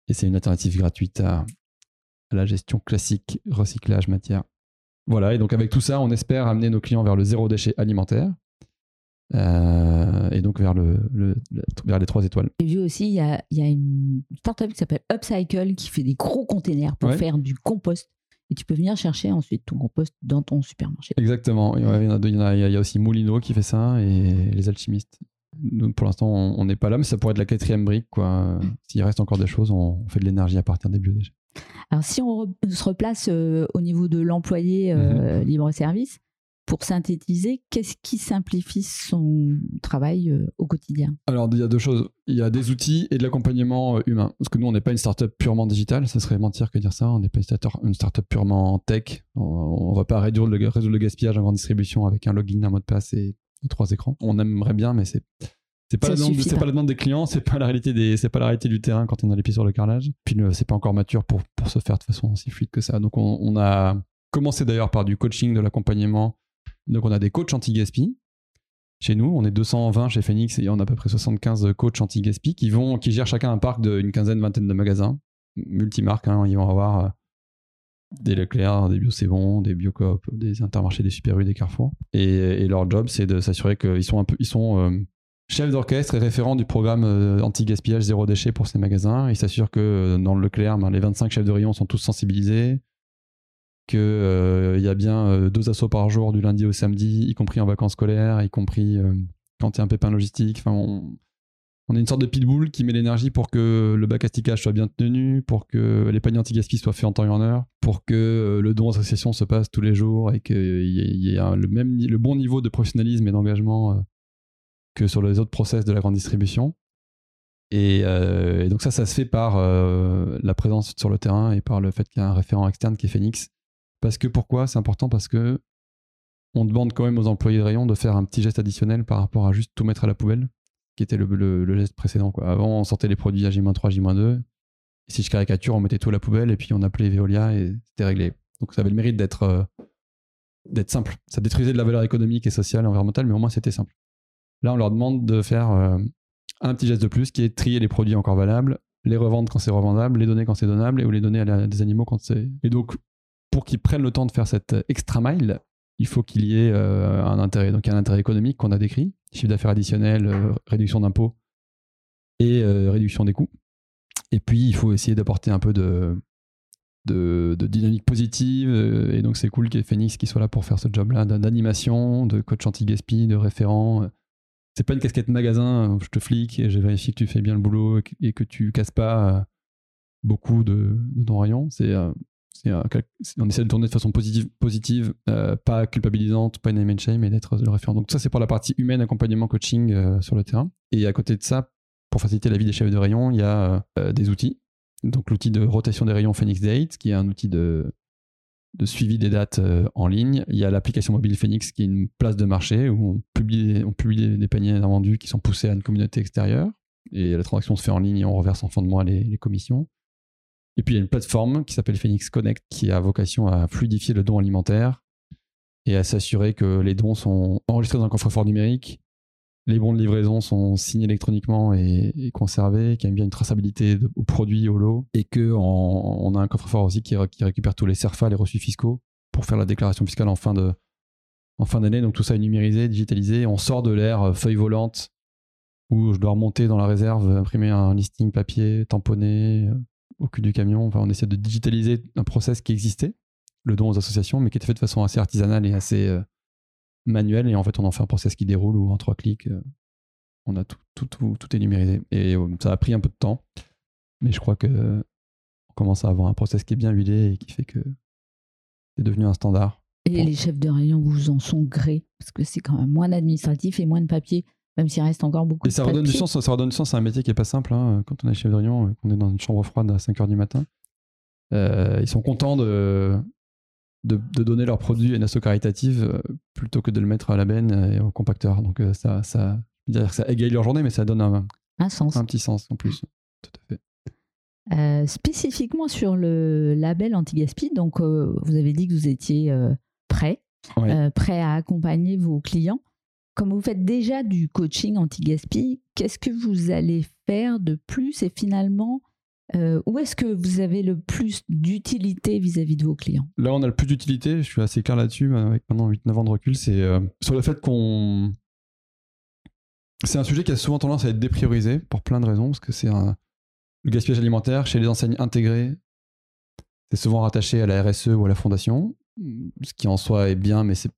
Et c'est une alternative gratuite à, à la gestion classique recyclage matière. Voilà, et donc avec tout ça, on espère amener nos clients vers le zéro déchet alimentaire. Euh, et donc vers, le, le, vers les trois étoiles. J'ai vu aussi, il y a, y a, une startup qui s'appelle Upcycle qui fait des gros containers pour faire du compost. Et tu peux venir chercher ensuite ton compost dans ton supermarché. Exactement. Il y, a, il y, a aussi Moulino qui fait ça et les alchimistes. Nous, pour l'instant, on n'est pas là, mais ça pourrait être la quatrième brique. Quoi. S'il reste encore des choses, on fait de l'énergie à partir des biodéchets. Alors, si on se replace euh, au niveau de l'employé euh, mhm. libre-service, pour synthétiser, qu'est-ce qui simplifie son travail euh, au quotidien? Alors, il y a deux choses. Il y a des outils et de l'accompagnement humain. Parce que nous, on n'est pas une startup purement digitale. Ça serait mentir que dire ça. On n'est pas une startup purement tech. On ne va pas réduire le, résoudre le gaspillage en grande distribution avec un login, un mot de passe et, et trois écrans. On aimerait bien, mais c'est c'est pas, la demande, pas la demande des clients, c'est pas la réalité des, c'est pas la réalité du terrain quand on a les pieds sur le carrelage. Puis c'est pas encore mature pour, pour se faire de façon aussi fluide que ça. Donc on, on a commencé d'ailleurs par du coaching, de l'accompagnement. Donc on a des coachs anti-gaspi. Chez nous, on est 220 chez Phoenix et on a à peu près 75 coachs anti-gaspi qui gèrent chacun un parc d'une quinzaine, vingtaine de magasins, multimarques. Hein, ils vont avoir euh, des Leclerc, des Bio bon, des Biocoop, des Intermarchés, des Super U, des Carrefour. Et, leur job, c'est de s'assurer qu'ils sont un ils sont euh, chef d'orchestre et référent du programme euh, anti-gaspillage zéro déchet pour ces magasins. Il s'assure que dans le Leclerc, ben, les 25 chefs de rayon sont tous sensibilisés, qu'il euh, y a bien deux assauts par jour du lundi au samedi, y compris en vacances scolaires, y compris quand il y a un pépin logistique. Enfin, on, est une sorte de pitbull qui met l'énergie pour que le bac à stickage soit bien tenu, pour que les paniers anti-gaspi soient faits en temps et en heure, pour que le don association se passe tous les jours et qu'il y ait, le, même, le bon niveau de professionnalisme et d'engagement que sur les autres process de la grande distribution. Et, euh, donc ça, ça se fait par euh, la présence sur le terrain et par le fait qu'il y a un référent externe qui est Phoenix. Parce que pourquoi? C'est important parce que on demande quand même aux employés de rayon de faire un petit geste additionnel par rapport à juste tout mettre à la poubelle, qui était le, geste précédent. Avant, on sortait les produits à J-3, J-2. Et si je caricature, on mettait tout à la poubelle et puis on appelait Veolia et c'était réglé. Donc ça avait le mérite d'être euh, simple. Ça détruisait de la valeur économique et sociale et environnementale, mais au moins c'était simple. Là, on leur demande de faire euh, un petit geste de plus qui est trier les produits encore valables, les revendre quand c'est revendable, les donner quand c'est donnable et ou les donner à, des animaux quand c'est. Et donc, pour qu'ils prennent le temps de faire cette extra mile, il faut qu'il y ait euh, un intérêt. Donc, un intérêt économique qu'on a décrit chiffre d'affaires additionnel, euh, réduction d'impôts et réduction des coûts. Et puis, il faut essayer d'apporter un peu de, dynamique positive. et donc, c'est cool qu'il y ait Phoenix qui soit là pour faire ce job-là d'animation, de coach anti-gaspi, de référent c'est pas une casquette magasin, je te flique et je vérifie que tu fais bien le boulot et que, tu casses pas euh, beaucoup de, de ton rayon. Euh, on essaie de tourner de façon positive, euh, pas culpabilisante, pas une name shame, mais d'être le référent. Donc ça, c'est pour la partie humaine, accompagnement, coaching sur le terrain. Et à côté de ça, pour faciliter la vie des chefs de rayon, il y a des outils. Donc l'outil de rotation des rayons Phoenix Date, qui est un outil de, suivi des dates euh, en ligne. Il y a l'application mobile Phoenix qui est une place de marché où on publie, on publie des paniers invendus qui sont poussés à une communauté extérieure. Et la transaction se fait en ligne et on reverse en fin de mois les, commissions. Et puis il y a une plateforme qui s'appelle Phoenix Connect qui a vocation à fluidifier le don alimentaire et à s'assurer que les dons sont enregistrés dans un coffre-fort numérique, les bons de livraison sont signés électroniquement et, conservés, qu'il y a bien une traçabilité aux produits, au lot, et qu'on a un coffre-fort aussi qui, récupère tous les CERFA, les reçus fiscaux, pour faire la déclaration fiscale en fin de en fin d'année. Donc tout ça est numérisé, digitalisé. On sort de l'ère euh, feuille volante où je dois remonter dans la réserve, imprimer un listing papier, tamponner euh, au cul du camion. Enfin, on essaie de digitaliser un process qui existait, le don aux associations, mais qui était fait de façon assez artisanale et assez euh, manuel et en fait on en fait un process qui déroule ou en trois clics euh, on a tout, tout, tout, tout est numérisé et euh, ça a pris un peu de temps mais je crois que on commence à avoir un process qui est bien huilé et qui fait que c'est devenu un standard. Et les chefs de rayon vous en sont grés parce que c'est quand même moins d'administratif et moins de papier même s'il reste encore beaucoup et ça redonne du sens ça redonne du sens à un métier qui est pas simple hein. quand on est chef de rayon qu'on est dans une chambre froide à 5h du matin euh, ils sont contents de de, donner leurs produits à une asso caritative euh, plutôt que de le mettre à la benne et au compacteur. Donc euh, ça, ça, dire que ça égaye leur journée, mais ça donne un, Un sens. un petit sens en plus. Tout à fait. Euh, spécifiquement sur le label anti-gaspi, donc euh, vous avez dit que vous étiez euh, prêt, Ouais. euh, prêt à accompagner vos clients. Comme vous faites déjà du coaching anti-gaspi, qu'est-ce que vous allez faire de plus et finalement, euh, où est-ce que vous avez le plus d'utilité vis-à-vis de vos clients? Là, on a le plus d'utilité, je suis assez clair là-dessus, avec maintenant 8-9 ans de recul, c'est euh, sur le fait qu'on. C'est un sujet qui a souvent tendance à être dépriorisé pour plein de raisons, parce que c'est un. Le gaspillage alimentaire chez les enseignes intégrées, c'est souvent rattaché à la RSE ou à la fondation, ce qui en soi est bien, mais c'est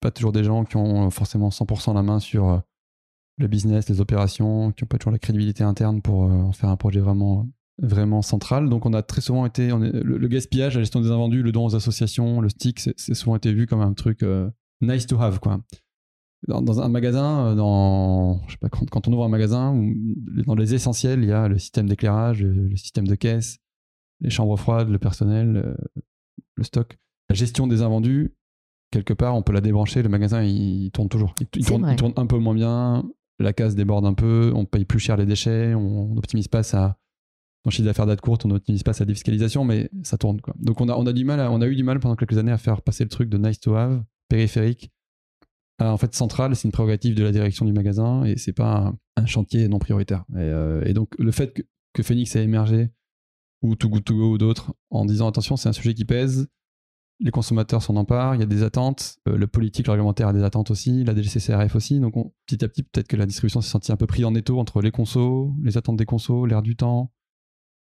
pas toujours des gens qui ont forcément 100% la main sur euh, le business, les opérations, qui n'ont pas toujours la crédibilité interne pour euh, en faire un projet vraiment vraiment central. Donc on a très souvent été, le, gaspillage, la gestion des invendus, le don aux associations, le stick, c'est souvent été vu comme un truc euh, nice to have quoi. Dans, un magasin, euh, sais pas, quand, on ouvre un magasin, dans les essentiels, il y a le système d'éclairage, le, système de caisse, les chambres froides, le personnel, euh, le stock. La gestion des invendus, quelque part, on peut la débrancher, le magasin il, tourne toujours. Il, tourne, vrai. il tourne un peu moins bien, la case déborde un peu, on paye plus cher les déchets, on n'optimise pas sa, son chiffre d'affaires date courte, on n'optimise pas sa défiscalisation, mais ça tourne. Quoi. Donc on a, on, a du mal à- on a eu du mal pendant quelques années à faire passer le truc de nice to have, périphérique, à en fait central. C'est une prérogative de la direction du magasin et c'est pas un, un chantier non prioritaire. Et, euh, et donc le fait que, que Phoenix ait émergé, ou Too Good To Go ou d'autres, en disant attention, c'est un sujet qui pèse, les consommateurs s'en emparent, il y a des attentes, euh, le politique, le réglementaire a des attentes aussi, la DGCCRF aussi. Donc on- petit à petit, peut-être que la distribution s'est sentie un peu pris en étau entre les consos, les attentes des consos, l'air du temps,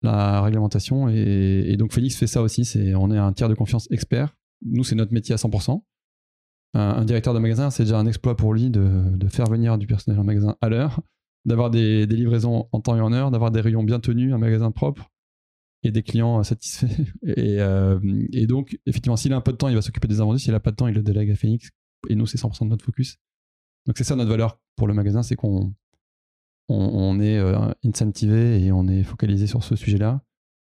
la réglementation. Et, donc Félix fait ça aussi, on est un tiers de confiance expert. Nous, c'est notre métier à 100%. Un, directeur de magasin, c'est déjà un exploit pour lui de, de faire venir du personnel en magasin à l'heure, d'avoir des, des livraisons en temps et en heure, d'avoir des rayons bien tenus, un magasin propre et des clients euh, satisfaits. Et, euh, et donc, effectivement, s'il a un peu de temps, il va s'occuper des invendus. S'il a pas de temps, il le délègue à Phoenix. Et nous, c'est 100% de notre focus. Donc, c'est ça notre valeur pour le magasin, c'est qu'on on, on est euh, incentivé et on est focalisé sur ce sujet-là,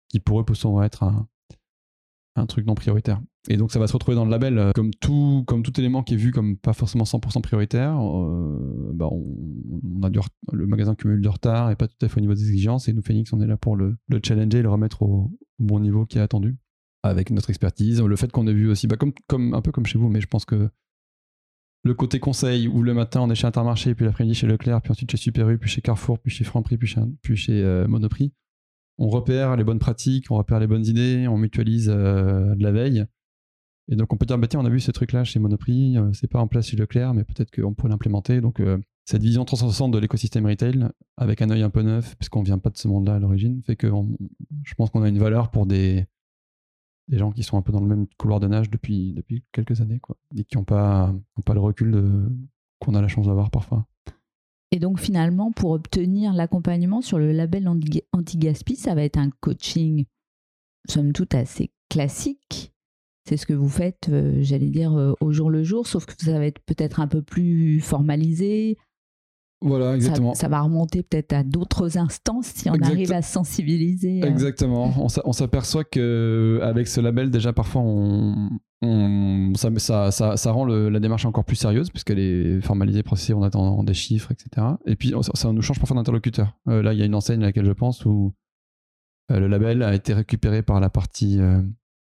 qui pour eux peut souvent être un, un truc non prioritaire. Et donc, ça va se retrouver dans le label euh, comme tout, comme tout élément qui est vu comme pas forcément 100% prioritaire. euh, bah, on, a du le magasin cumule du retard et pas tout à fait au niveau des exigences. Et nous, Phoenix, on est là pour le, le challenger et le remettre au, bon niveau qui est attendu avec notre expertise. Le fait qu'on ait vu aussi, bah, comme, un peu comme chez vous, mais je pense que le côté conseil où le matin on est chez Intermarché, puis l'après-midi chez Leclerc, puis ensuite chez Super U, puis chez Carrefour, puis chez Franprix, puis chez, euh, Monoprix. On repère les bonnes pratiques, on repère les bonnes idées, on mutualise de la veille. Et donc on peut dire, bah, tiens, on a vu ce truc-là chez Monoprix, euh, c'est pas en place chez Leclerc, mais peut-être qu'on pourrait l'implémenter. Donc euh, cette vision 360 de l'écosystème retail, avec un œil un peu neuf, puisqu'on vient pas de ce monde-là à l'origine, fait que je pense qu'on a une valeur pour des, des gens qui sont un peu dans le même couloir de nage depuis, depuis quelques années, quoi, et qui n'ont pas, pas le recul qu'on a la chance d'avoir parfois. Et donc finalement, pour obtenir l'accompagnement sur le label anti- anti-gaspi, ça va être un coaching, somme toute, assez classique. C'est ce que vous faites, euh, j'allais dire, euh, au jour le jour, sauf que ça va être peut-être un peu plus formalisé. Voilà, exactement. ça va remonter peut-être à d'autres instances si on Exact- arrive à sensibiliser. euh. Exactement. On s'a- on s'aperçoit que avec ce label, déjà parfois, on, on- ça, ça, ça, ça rend le- la démarche encore plus sérieuse puisqu'elle est formalisée, processée, on attend des chiffres, etc. Et puis ça, nous change parfois d'interlocuteur. Euh, là, il y a une enseigne à laquelle je pense où le label a été récupéré par la partie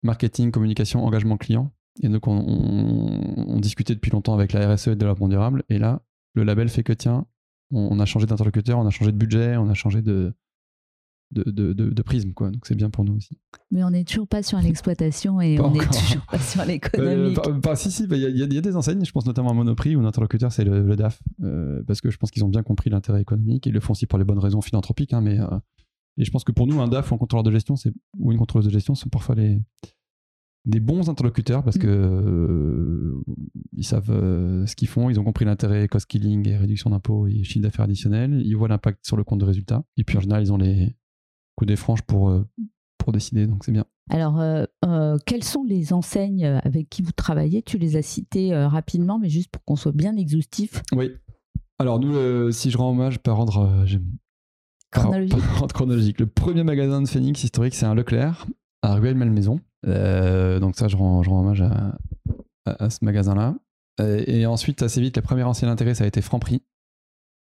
marketing, communication, engagement client. Et donc on, on- on discutait depuis longtemps avec la RSE et le développement durable. Et là, le label fait que tiens, on, on a changé d'interlocuteur, on a changé de budget, on a changé de de, de, de- de prisme, quoi. Donc c'est bien pour nous aussi. Mais on n'est toujours pas sur l'exploitation et Pas on n'est toujours pas sur Euh, l'économie. pas- pas- si, si, il y, a- il y a- il y a des enseignes, je pense notamment à Monoprix, où l'interlocuteur c'est le, le DAF, euh, parce que je pense qu'ils ont bien compris l'intérêt économique, ils le font aussi pour les bonnes raisons philanthropiques, hein, mais euh, et je pense que pour nous, un DAF ou un contrôleur de gestion, c'est ou une contrôleuse de gestion sont parfois les des bons interlocuteurs parce Mm. que euh, ils savent euh, ce qu'ils font, ils ont compris l'intérêt cost killing et réduction d'impôts et chiffre d'affaires additionnel, ils voient l'impact sur le compte de résultat, et puis en général ils ont les coups des franges pour euh, pour décider, donc c'est bien. Alors, euh, euh, quelles sont les enseignes avec qui vous travaillez? Tu les as citées euh, rapidement, mais juste pour qu'on soit bien exhaustif. Oui. Alors nous, si je rends hommage par par- Chronologique. Le premier magasin de Phoenix historique, c'est un Leclerc à Ruelle-Malmaison. Euh, donc ça, je rends, hommage à, ce magasin-là. Euh, et ensuite, assez vite, la première ancienne intégrée, ça a été Franprix.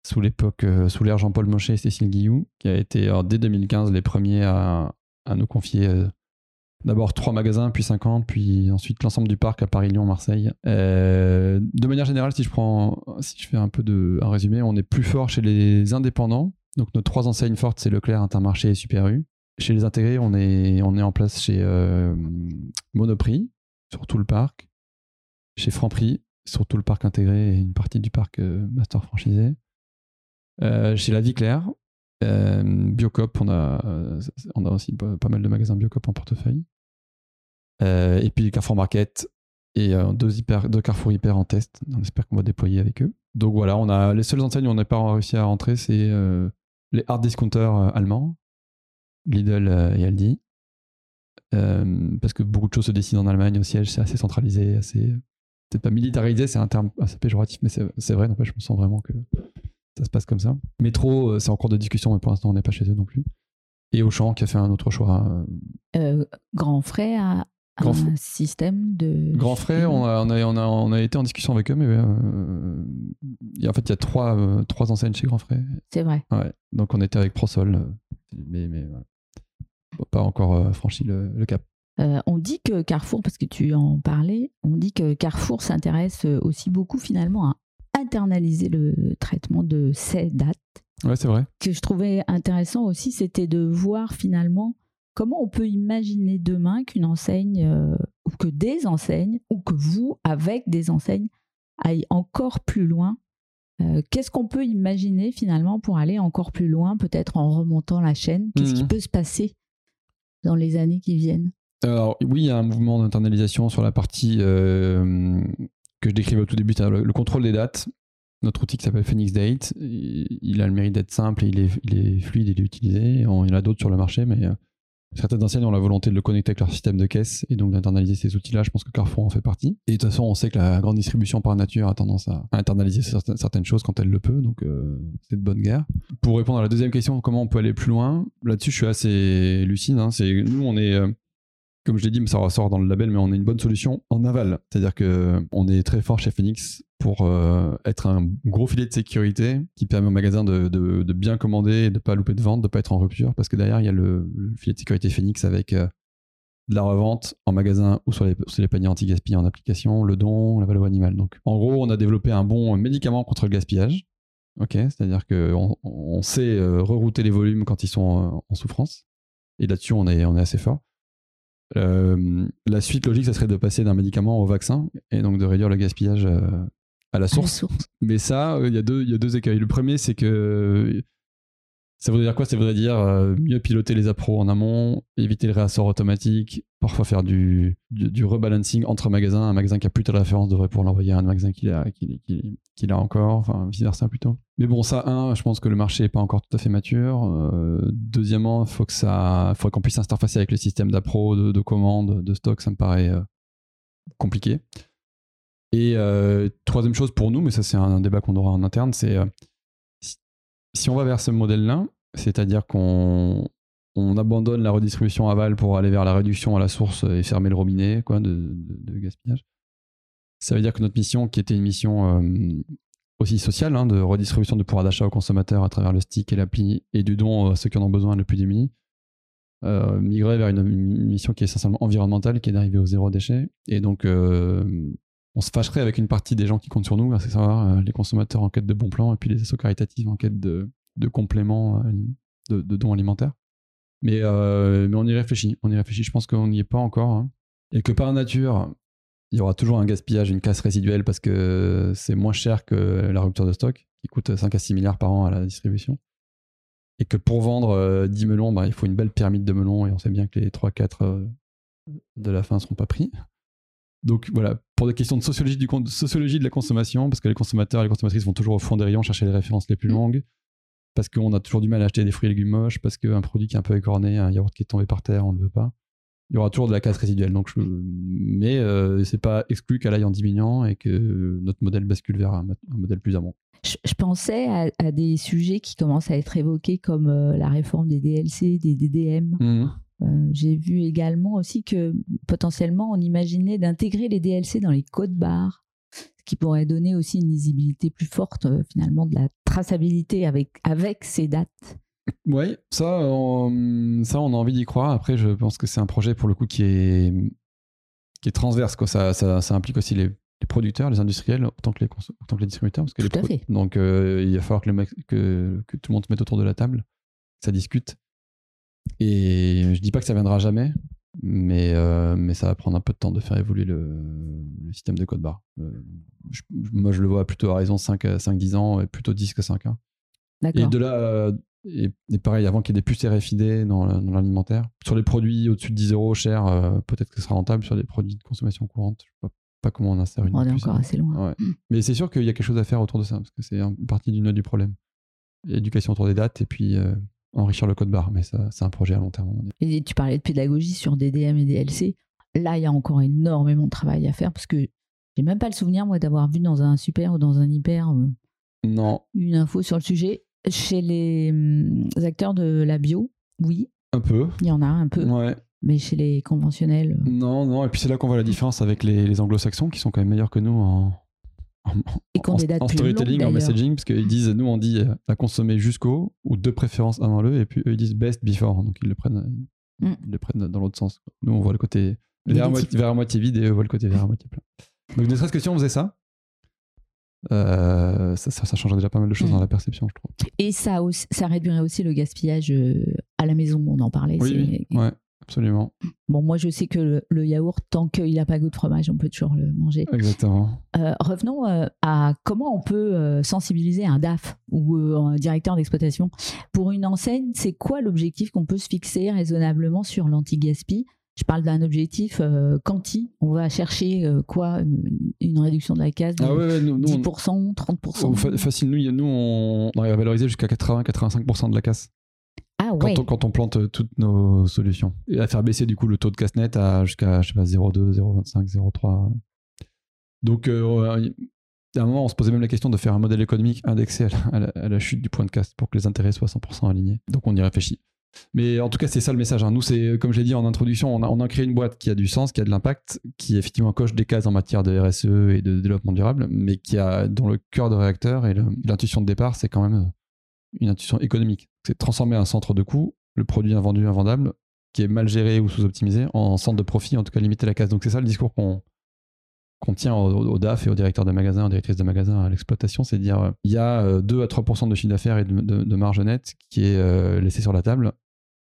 sous l'époque, euh, sous l'ère Jean-Paul Mochet et Cécile Guillou, qui a été dès 2015 les premiers à, à nous confier d'abord trois magasins, puis 50, puis ensuite l'ensemble du parc à Paris, Lyon, Marseille. De manière générale, si je prends, si je fais un peu de un résumé, on est plus fort chez les indépendants. Donc nos trois enseignes fortes, c'est Leclerc, Intermarché et Super U. Chez les intégrés, on est, en place chez euh, Monoprix, sur tout le parc. Chez Franprix, sur tout le parc intégré et une partie du parc euh, master franchisé. Euh, chez La Vie Claire, Biocop, on a, aussi pas, mal de magasins Biocop en portefeuille. Et puis Carrefour Market et deux, hyper, deux Carrefour Hyper en test. On espère qu'on va déployer avec eux. Donc voilà, on a les seules enseignes où on n'a pas réussi à rentrer, c'est les hard discounters euh, allemands, Lidl euh, et Aldi. Euh, parce que beaucoup de choses se décident en Allemagne au siège, c'est assez centralisé, assez. C'est pas militarisé, c'est un terme assez péjoratif, mais c'est vrai, n'empêche, je me sens vraiment que ça se passe comme ça. Métro, c'est en cours de discussion, mais pour l'instant, on n'est pas chez eux non plus. Et Auchan qui a fait un autre choix. Grand Frais Grand un système de. Grand Frais, on a, on, a, on, a, on a été en discussion avec eux, mais euh, en fait, il y a trois, euh, trois enseignes chez Grand Frais. C'est vrai. Ouais. Donc on était avec Prosol, euh, mais, mais voilà. Pas encore franchi le, le cap. Euh, on dit que Carrefour, parce que tu en parlais, on dit que Carrefour s'intéresse aussi beaucoup finalement à internaliser le traitement de ces dates. Ouais, c'est vrai. que je trouvais intéressant aussi, c'était de voir finalement comment on peut imaginer demain qu'une enseigne, euh, ou que des enseignes, ou que vous, avec des enseignes, aillent encore plus loin. Euh, Qu'est-ce qu'on peut imaginer finalement pour aller encore plus loin, peut-être en remontant la chaîne? Qu'est-ce qui Mhm. peut se passer dans les années qui viennent? Alors oui, il y a un mouvement d'internalisation sur la partie euh, que je décrivais au tout début, le, le contrôle des dates. Notre outil qui s'appelle Phoenix Date, il a le mérite d'être simple et il est, il est fluide, il est utilisé. On- Il y en a d'autres sur le marché, mais certaines enseignes ont la volonté de le connecter avec leur système de caisse et donc d'internaliser ces outils-là. Je pense que Carrefour en fait partie. Et de toute façon, on sait que la grande distribution par nature a tendance à internaliser certaines, choses quand elle le peut, donc euh, c'est de bonne guerre. Pour répondre à la deuxième question, comment on peut aller plus loin? Là-dessus, je suis assez lucide. hein. Nous, on est euh, comme je l'ai dit, ça ressort dans le label, mais on a une bonne solution en aval. C'est-à-dire que on est très fort chez Phoenix pour euh, être un gros filet de sécurité qui permet au magasin de, bien commander de pas louper de vente, de pas être en rupture, parce que derrière il y a le, le filet de sécurité Phoenix avec euh, de la revente en magasin ou sur les, sur paniers anti-gaspillage en application, le don, la valeur animale. Donc en gros, on a développé un bon médicament contre le gaspillage. Ok, c'est-à-dire qu'on on sait euh, rerouter les volumes quand ils sont euh, en souffrance. Et là-dessus, on est assez fort. Euh, la suite logique, ça serait de passer d'un médicament au vaccin et donc de réduire le gaspillage euh, à la À la source. Mais ça, euh, il y, y a deux écueils. Le premier, c'est que ça voudrait dire quoi? Ça voudrait dire euh, mieux piloter les appros en amont, éviter le réassort automatique, parfois faire du, rebalancing entre magasins. Un magasin qui a plus telle référence devrait pouvoir l'envoyer à un magasin qui l'a encore, enfin vice versa plutôt. Mais bon, ça, un, je pense que le marché n'est pas encore tout à fait mature. Euh, deuxièmement, il faut que ça, faut qu'on puisse s'interfacer avec le système d'appro, de, de commande, de stock. Ça me paraît euh, compliqué. Et troisième chose pour nous, mais ça c'est un, débat qu'on aura en interne, c'est si on va vers ce modèle-là, c'est-à-dire qu'on on abandonne la redistribution aval pour aller vers la réduction à la source et fermer le robinet quoi, de, gaspillage, ça veut dire que notre mission, qui était une mission euh, aussi sociale, hein, de redistribution de pouvoir d'achat aux consommateurs à travers le stick et l'appli et du don à ceux qui en ont besoin le plus démunis, euh, migrer vers une, une mission qui est essentiellement environnementale, qui est d'arriver au zéro déchet. Et donc, euh, on se fâcherait avec une partie des gens qui comptent sur nous, à savoir euh, les consommateurs en quête de bons plans et puis les assos caritatives en quête de, compléments, euh, de, dons alimentaires. Mais, euh, mais on y réfléchit, on y réfléchit. Je pense qu'on n'y est pas encore. hein. Et que par nature, il y aura toujours un gaspillage, une casse résiduelle parce que c'est moins cher que la rupture de stock, qui coûte 5 à 6 milliards par an à la distribution. Et que pour vendre euh, 10 melons, bah, il faut une belle pyramide de melons et on sait bien que les 3-4 euh, de la fin ne seront pas pris. Donc voilà, pour des questions de sociologie, du, de sociologie de la consommation, parce que les consommateurs et les consommatrices vont toujours au fond des rayons chercher les références les plus longues, parce qu'on a toujours du mal à acheter des fruits et légumes moches, parce qu'un produit qui est un peu écorné, un yaourt qui est tombé par terre, on ne le veut pas. Il y aura toujours de la casse résiduelle. Donc je- Mais euh, c'est pas exclu qu'elle aille en diminuant et que notre modèle bascule vers un, mo- un modèle plus amont. Je, je pensais à, à des sujets qui commencent à être évoqués comme euh, la réforme des DLC, des DDM. Euh, J'ai vu également aussi que potentiellement on imaginait d'intégrer les DLC dans les codes barres, ce qui pourrait donner aussi une lisibilité plus forte euh, finalement de la traçabilité avec, avec ces dates. Oui, ça, on, ça, on a envie d'y croire. Après, je pense que c'est un projet pour le coup qui est, qui est transverse. Quoi. Ça, ça, ça implique aussi les, les producteurs, les industriels, autant que les, autant que les distributeurs. Parce que Tout les à fait. Donc, euh, il va falloir que, le mec, que, que tout le monde se mette autour de la table, ça discute. Et je dis pas que ça viendra jamais, mais, euh, mais ça va prendre un peu de temps de faire évoluer le, le système de code barre. Euh, je- moi, je le vois plutôt à raison 5-10 ans, et plutôt 10 que 5 ans. Et de là, euh, et, et pareil, avant qu'il y ait des puces RFID dans, l'alimentaire, sur les produits au-dessus de 10 euros chers, peut-être que ce sera rentable. Sur des produits de consommation courante, je sais pas, pas comment on insère une On est puce. encore assez loin. Ouais. Mais c'est sûr qu'il y a quelque chose à faire autour de ça, parce que c'est une partie du nœud du problème. Éducation autour des dates et puis enrichir le code barre. Mais ça, c'est un projet à long terme. Et tu parlais de pédagogie sur des DM et des LC. Là, il y a encore énormément de travail à faire parce que j'ai même pas le souvenir, moi, d'avoir vu dans un super ou dans un hyper euh, Non, une info sur le sujet. Chez les hum, acteurs de la bio, oui, un peu. il y en a un peu, Ouais. mais chez les conventionnels, euh, Non, non. Et puis c'est là qu'on voit la différence avec les, les anglo-saxons qui sont quand même meilleurs que nous en, Et en- storytelling, en messaging, parce qu'ils disent, nous on dit euh, à consommer jusqu'au, ou de préférence avant le, et puis eux ils disent best before. Donc ils le prennent, Mm. ils le prennent dans l'autre sens. Nous on voit le côté à, Négatif. moitié, vide et eux voient le côté verre à moitié plein. Donc ne serait-ce que si on faisait ça, euh, ça, ça, ça changerait déjà pas mal de choses Mm. dans la perception, je trouve. Et ça, aussi- ça réduirait aussi le gaspillage euh, à la maison, on en parlait. Oui, oui, ouais, absolument. Bon, moi, je sais que le, le yaourt, tant qu'il n'a pas goût de fromage, on peut toujours le manger. Exactement. Euh, revenons euh, à comment on peut euh, sensibiliser un DAF ou un directeur d'exploitation. Pour une enseigne, c'est quoi l'objectif qu'on peut se fixer raisonnablement sur l'anti-gaspi Je parle d'un objectif quanti. On va chercher quoi? Une, réduction de la case de Ah ouais, ouais, nous, nous, on- 10%, 30% Oh, fa- facile, nous, nous on, arrive à valoriser jusqu'à 80-85% de la casse quand, ouais, on, quand on plante euh, toutes nos solutions. Et à faire baisser du coup le taux de casse net à jusqu'à je sais pas 0,2, 0,25, 0,3. Donc euh, à un moment on se posait même la question de faire un modèle économique indexé à la, à la- à la chute du point de casse pour que les intérêts soient 100% alignés. Donc on y réfléchit. Mais en tout cas, c'est ça le message. hein. Nous, c'est comme je l'ai dit en introduction, on a, on a créé une boîte qui a du sens, qui a de l'impact, qui effectivement coche des cases en matière de RSE et de développement durable, mais qui a dont le cœur de réacteur et l'intuition de départ, c'est quand même une intuition économique. C'est transformer un centre de coût, le produit invendu, invendable, qui est mal géré ou sous-optimisé, en centre de profit, en tout cas limiter la casse. Donc c'est ça le discours qu'on qu'on tient au, au DAF et aux directeurs de magasin, aux directrices de magasin à l'exploitation, c'est de dire euh, il y a euh, 2 à 3% de chiffre d'affaires et de, marge nette qui est euh, laissé sur la table.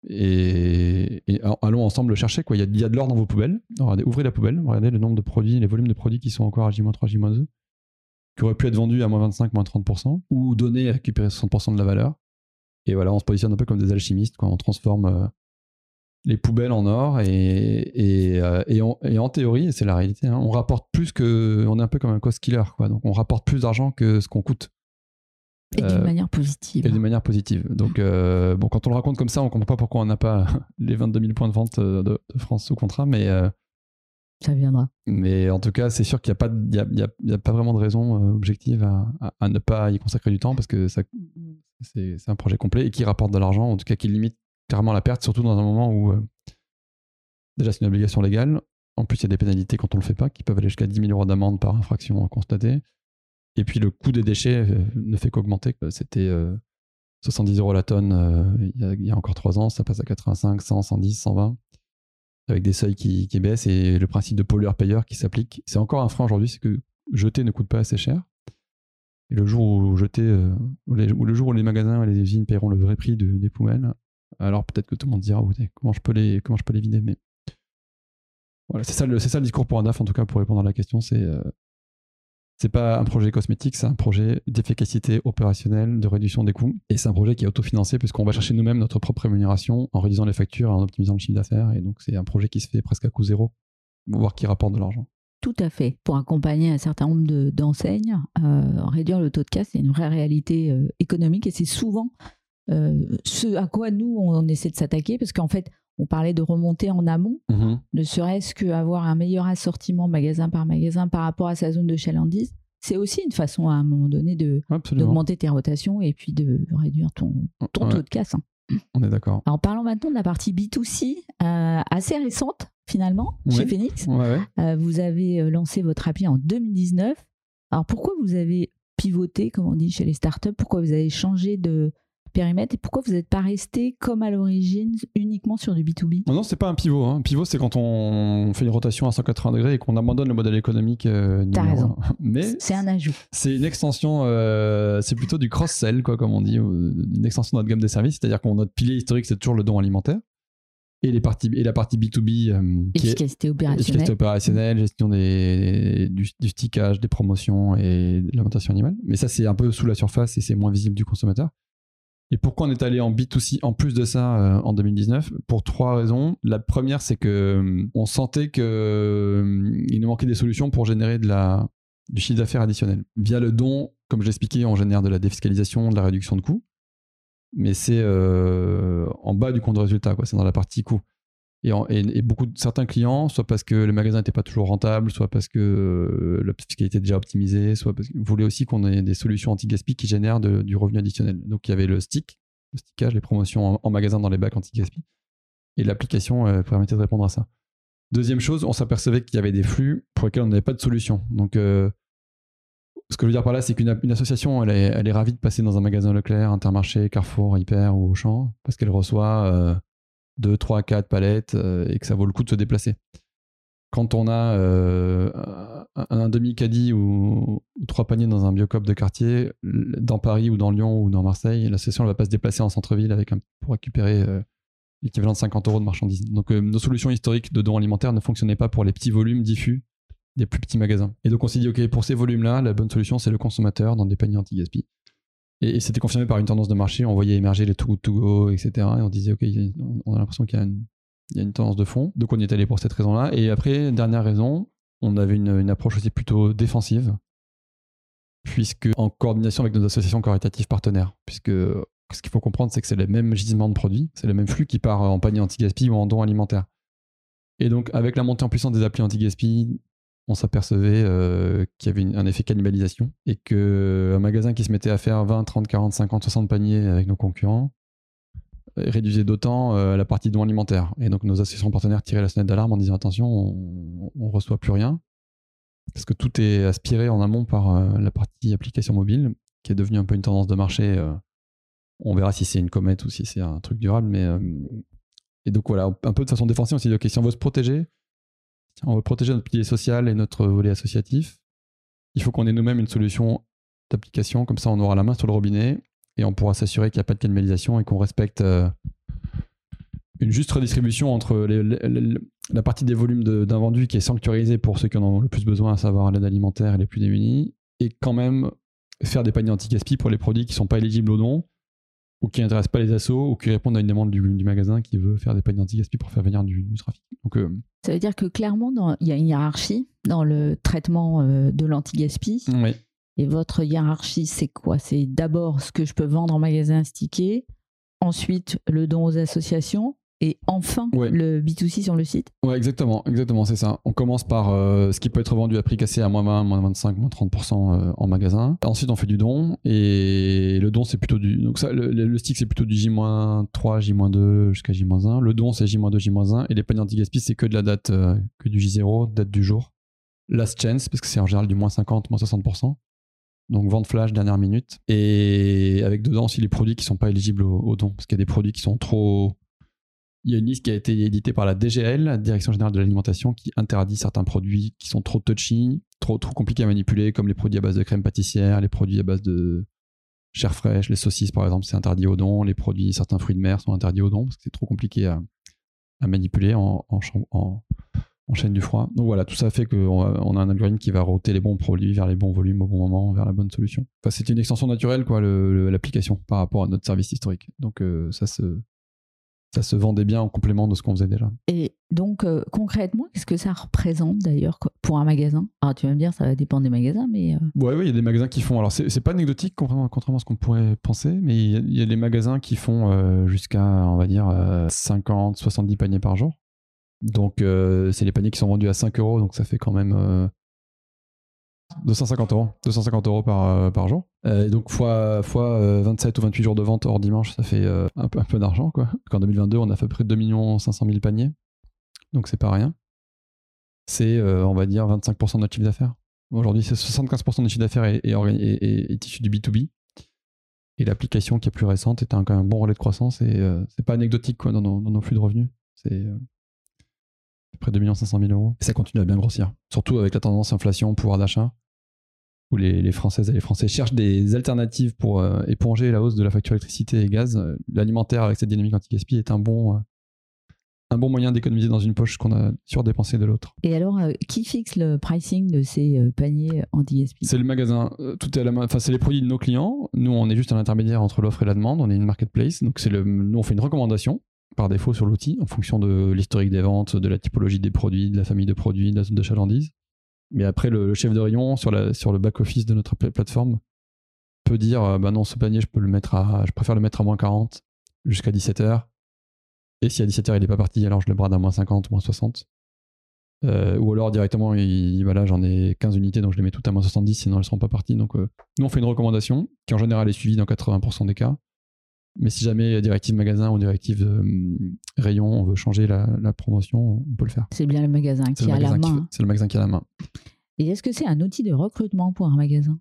Et, allons ensemble le chercher. Quoi. Il, y a, de l'or dans vos poubelles. Ouvrez la poubelle, regardez le nombre de produits, les volumes de produits qui sont encore à J-3, J-2, qui auraient pu être vendus à moins 25, moins 30%, ou donnés à récupérer 60% de la valeur. Et voilà, on se positionne un peu comme des alchimistes, quoi. on transforme euh, les poubelles en or, et, et, euh, et, en, et en théorie, et c'est la réalité, hein, on rapporte plus que. On est un peu comme un cost killer, quoi. donc on rapporte plus d'argent que ce qu'on coûte. et d'une euh, manière positive. Et d'une manière positive. Donc, bon, quand on le raconte comme ça, on comprend pas pourquoi on n'a pas les 22 000 points de vente de, de France sous contrat, mais, Ça viendra. mais en tout cas, c'est sûr qu'il n'y a, pas vraiment de raison euh, objective à, ne pas y consacrer du temps parce que c'est, un projet complet et qui rapporte de l'argent, en tout cas qui limite clairement la perte, surtout dans un moment où euh, déjà c'est une obligation légale. En plus, il y a des pénalités quand on le fait pas qui peuvent aller jusqu'à 10 000 euros d'amende par infraction constatée. Et puis le coût des déchets euh, ne fait qu'augmenter. C'était euh, 70 euros la tonne il y, a, il y a encore 3 ans, ça passe à 85, 100, 110, 120, avec des seuils qui, baissent et le principe de pollueur-payeur qui s'applique. C'est encore un frein aujourd'hui, c'est que jeter ne coûte pas assez cher. Et le jour où jeter, euh, ou le jour où les magasins et les usines paieront le vrai prix de- des poubelles, alors peut-être que tout le monde dira comment je peux les comment je peux les vider. Mais voilà, c'est ça le c'est ça le discours pour un DAF en tout cas pour répondre à la question, c'est euh, c'est pas un projet cosmétique, c'est un projet d'efficacité opérationnelle, de réduction des coûts. Et c'est un projet qui est autofinancé puisqu'on va chercher nous-mêmes notre propre rémunération en réduisant les factures en optimisant le chiffre d'affaires. Et donc, c'est un projet qui se fait presque à coût zéro, voire qui rapporte de l'argent. Tout à fait. Pour accompagner un certain nombre de- d'enseignes, euh, réduire le taux de casse, c'est une vraie réalité euh, économique et c'est souvent euh, ce à quoi nous, on essaie de s'attaquer parce qu'en fait, on parlait de remonter en amont, ne serait-ce qu'avoir un meilleur assortiment magasin par magasin par rapport à sa zone de chalandise. C'est aussi une façon à un moment donné de d'augmenter tes rotations et puis de réduire ton, ton Ouais, taux de casse. hein. on est d'accord. Alors parlons maintenant de la partie B2C, euh, assez récente finalement, Ouais. chez Phoenix. Ouais. Euh, vous avez euh, lancé votre appli en 2019. Alors pourquoi vous avez pivoté, comme on dit chez les startups? Pourquoi vous avez changé de périmètre et pourquoi vous n'êtes pas resté comme à l'origine uniquement sur du B2B Non, non c'est pas un pivot. Un hein. pivot, c'est quand on fait une rotation à 180 degrés et qu'on abandonne le modèle économique. Euh, T'as raison. Mais c'est un ajout. C'est une extension, euh, c'est plutôt du cross-sell, quoi, comme on dit, une extension de notre gamme de services. C'est-à-dire que notre pilier historique, c'est toujours le don alimentaire et, les parties, et la partie B2B euh, qui efficacité opérationnelle. opérationnelle, gestion des, du, du, stickage, des promotions et de l'alimentation animale. Mais ça, c'est un peu sous la surface et c'est moins visible du consommateur. Et pourquoi on est allé en B2C en plus de ça euh, en 2019 Pour trois raisons. La première, c'est que euh, on sentait qu'il nous manquait des solutions pour générer de la, du chiffre d'affaires additionnel. Via le don, comme je l'expliquais, on génère de la défiscalisation, de la réduction de coûts mais c'est euh, en bas du compte de résultat. C'est dans la partie coût. Et, beaucoup certains clients, soit parce que le magasin n'était pas toujours rentable, soit parce que euh, la fiscalité est déjà optimisée, soit parce qu'ils voulaient aussi qu'on ait des solutions anti-gaspi qui génèrent du revenu additionnel. Donc il y avait le stick, le stickage, les promotions en, magasin dans les bacs anti-gaspi. Et l'application euh, permettait de répondre à ça. Deuxième chose, on s'apercevait qu'il y avait des flux pour lesquels on n'avait pas de solution. Donc ce que je veux dire par là, c'est qu'une association, elle est, elle est, ravie de passer dans un magasin Leclerc, Intermarché, Carrefour, Hyper ou Auchan, parce qu'elle reçoit 2, 3, 4 palettes euh, et que ça vaut le coup de se déplacer. Quand on a euh, un, demi-caddie ou, trois paniers dans un biocop de quartier, dans Paris ou dans Lyon ou dans Marseille, l'association ne va pas se déplacer en centre-ville avec pour récupérer euh, l'équivalent de 50 euros de marchandises. Donc nos solutions historiques de dons alimentaires ne fonctionnaient pas pour les petits volumes diffus des plus petits magasins. Et donc on s'est dit, ok, pour ces volumes-là, la bonne solution, c'est le consommateur dans des paniers anti-gaspi. Et, c'était confirmé par une tendance de marché, on voyait émerger les Good To Go, etc. Et on disait, ok, on a l'impression qu'il y, a une tendance de fond. Donc on y est allé pour cette raison-là. Et après, dernière raison, on avait une, approche aussi plutôt défensive, puisque en coordination avec nos associations caritatives partenaires, puisque ce qu'il faut comprendre, c'est que c'est les mêmes gisements de produits, c'est le même flux qui part en panier anti-gaspi ou en don alimentaire. Et donc, avec la montée en puissance des applis anti-gaspi, on s'apercevait euh, qu'il y avait un effet cannibalisation et qu'un magasin qui se mettait à faire 20, 30, 40, 50, 60 paniers avec nos concurrents euh, réduisait d'autant euh, la partie don alimentaire. Et donc nos associations partenaires tiraient la sonnette d'alarme en disant attention, on, ne reçoit plus rien parce que tout est aspiré en amont par la partie application mobile qui est devenue un peu une tendance de marché. on verra si c'est une comète ou si c'est un truc durable, mais et donc voilà, un peu de façon défensive, on s'est dit ok, si on veut se protéger, on veut protéger notre pilier social et notre volet associatif. Il faut qu'on ait nous-mêmes une solution d'application, comme ça on aura la main sur le robinet et on pourra s'assurer qu'il n'y a pas de cannibalisation et qu'on respecte euh, une juste redistribution entre la partie des volumes d'invendus qui est sanctuarisée pour ceux qui en ont le plus besoin, à savoir l'aide alimentaire et les plus démunis, et quand même faire des paniers anti-gaspi pour les produits qui ne sont pas éligibles au don ou qui n'intéressent pas les assos ou qui répondent à une demande du, magasin qui veut faire des paniers anti-gaspi pour faire venir du, trafic. Donc, euh, ça veut dire que clairement, il y a une hiérarchie dans le traitement euh, de l'anti-gaspi. Oui. Et votre hiérarchie, c'est quoi? C'est d'abord ce que je peux vendre en magasin stické, ensuite le don aux associations, et enfin le B2C sur le site Ouais, exactement, exactement, c'est ça. On commence par euh, ce qui peut être vendu à prix cassé à moins 20, moins 25, moins 30% euh, en magasin. Ensuite, on fait du don et le don, c'est plutôt du. Donc, ça, le, stick, c'est plutôt du J-3, J-2 jusqu'à J-1. Le don, c'est J-2, J-1. Et les paniers anti-gaspi, c'est que de la date, euh, que du J0, date du jour. Last chance, parce que c'est en général du moins 50, moins 60%. Donc vente flash, dernière minute. Et avec dedans aussi les produits qui sont pas éligibles au, au don. Parce qu'il y a des produits qui sont trop il y a une liste qui a été éditée par la DGL, la Direction Générale de l'Alimentation, qui interdit certains produits qui sont trop touchy, trop, trop compliqués à manipuler, comme les produits à base de crème pâtissière, les produits à base de chair fraîche, les saucisses par exemple, c'est interdit au don, les produits, certains fruits de mer sont interdits au don parce que c'est trop compliqué à, manipuler en, en, chaîne du froid. Donc voilà, tout ça fait qu'on a, un algorithme qui va router les bons produits vers les bons volumes au bon moment, vers la bonne solution. Enfin, c'est une extension naturelle, quoi, l'application par rapport à notre service historique. Donc euh, ça se ça se vendait bien en complément de ce qu'on faisait déjà. Et donc, euh, concrètement, qu'est-ce que ça représente d'ailleurs pour un magasin? Alors, tu vas me dire, ça va dépendre des magasins, mais. Euh... Ouais, il y a des magasins qui font. Alors, c'est pas anecdotique, contrairement, à ce qu'on pourrait penser, mais il y, a des magasins qui font euh, jusqu'à, on va dire, 50, euh, 70 paniers par jour. Donc, c'est les paniers qui sont vendus à 5 euros, donc ça fait quand même 250 euros. 250 euros par, euh, par jour. Euh, donc, fois, fois 27 euh, ou 28 jours de vente hors dimanche, ça fait un peu, un peu d'argent. Quoi. En 2022, on a fait près de 2 500 000 paniers. Donc, c'est pas rien. C'est, on va dire, 25% de notre chiffre d'affaires. Aujourd'hui, c'est 75% du chiffre d'affaires est, est, issu du B2B. Et l'application qui est plus récente est un, bon relais de croissance et c'est pas anecdotique quoi, dans, nos, flux de revenus. C'est près de 2 500 000 euros. Et ça continue à bien grossir. Surtout avec la tendance inflation, pouvoir d'achat, où les, les, Françaises et les Français cherchent des alternatives pour euh, éponger la hausse de la facture électricité et gaz. L'alimentaire avec cette dynamique anti-gaspi est un bon, un bon moyen d'économiser dans une poche qu'on a surdépensé de l'autre. Et alors, euh, qui fixe le pricing de ces euh, paniers anti-gaspi? C'est le magasin. Euh, tout est à la main. Enfin, c'est les produits de nos clients. Nous, on est juste un intermédiaire entre l'offre et la demande. On est une marketplace. Donc, c'est le. Nous, on fait une recommandation par défaut sur l'outil en fonction de l'historique des ventes, de la typologie des produits, de la famille de produits, de la zone de chalandise. Mais après, le, chef de rayon sur, le back-office de notre plateforme peut dire bah non, ce panier, je peux le mettre à, je préfère le mettre à moins 40 jusqu'à 17 heures et si à 17h il n'est pas parti, alors je le brade à moins 50, moins 60. Euh, ou alors directement, il, voilà, j'en ai 15 unités, donc je les mets toutes à moins 70, sinon elles ne seront pas parties. Donc euh, nous, on fait une recommandation qui en général est suivie dans 80% des cas. Mais si jamais directive magasin ou directive euh, rayon, on veut changer la, promotion, on peut le faire. C'est bien le magasin qui a la main. C'est le magasin qui a la main. Et est-ce que c'est un outil de recrutement pour un magasin?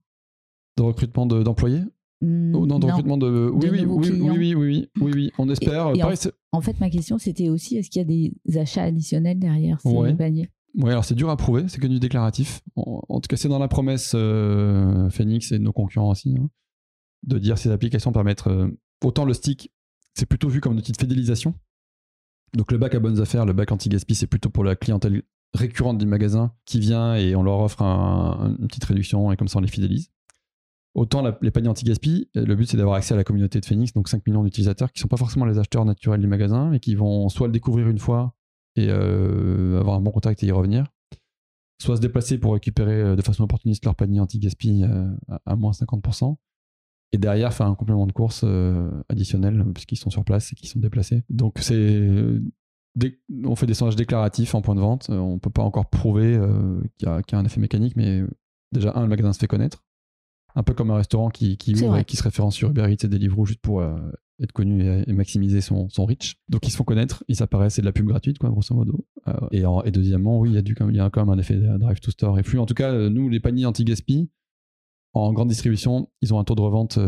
De recrutement d'employés? Mmh, non, de recrutement de. Oui, oui, oui, oui, oui, oui, oui, on espère. en, fait, ma question, c'était aussi est-ce qu'il y a des achats additionnels derrière ces paniers? Oui, alors c'est dur à prouver, c'est que du déclaratif. En, tout cas, c'est dans la promesse euh, Phoenix et de nos concurrents aussi, hein, de dire ces applications permettent. Euh, autant le stick, c'est plutôt vu comme un outil de fidélisation. Donc le bac à bonnes affaires, le bac anti-gaspi, c'est plutôt pour la clientèle récurrente du magasin qui vient et on leur offre une petite réduction et comme ça on les fidélise. Autant les paniers anti-gaspi, le but c'est d'avoir accès à la communauté de Phoenix, donc 5 millions d'utilisateurs qui ne sont pas forcément les acheteurs naturels du magasin, mais qui vont soit le découvrir une fois et euh, avoir un bon contact et y revenir, soit se déplacer pour récupérer euh, de façon opportuniste leur panier anti-gaspi euh, à, moins 50%, et derrière faire un complément de course additionnel puisqu'ils sont sur place et qu'ils sont déplacés. Donc c'est on fait des sondages déclaratifs en point de vente. On ne peut pas encore prouver qu'il y, a un effet mécanique, mais déjà, un, le magasin se fait connaître un peu comme un restaurant qui, qui ouvre et qui se référence sur Uber Eats et Deliveroo juste pour euh, être connu et, maximiser son, son, reach. Donc ils se font connaître, ils s'apparaissent, c'est de la pub gratuite, quoi, grosso modo. Euh, et, et, deuxièmement, oui, il y, a du, il y a quand même un effet drive to store et flux. En tout cas, euh, nous, les paniers anti-gaspi, en grande distribution, ils ont un taux de revente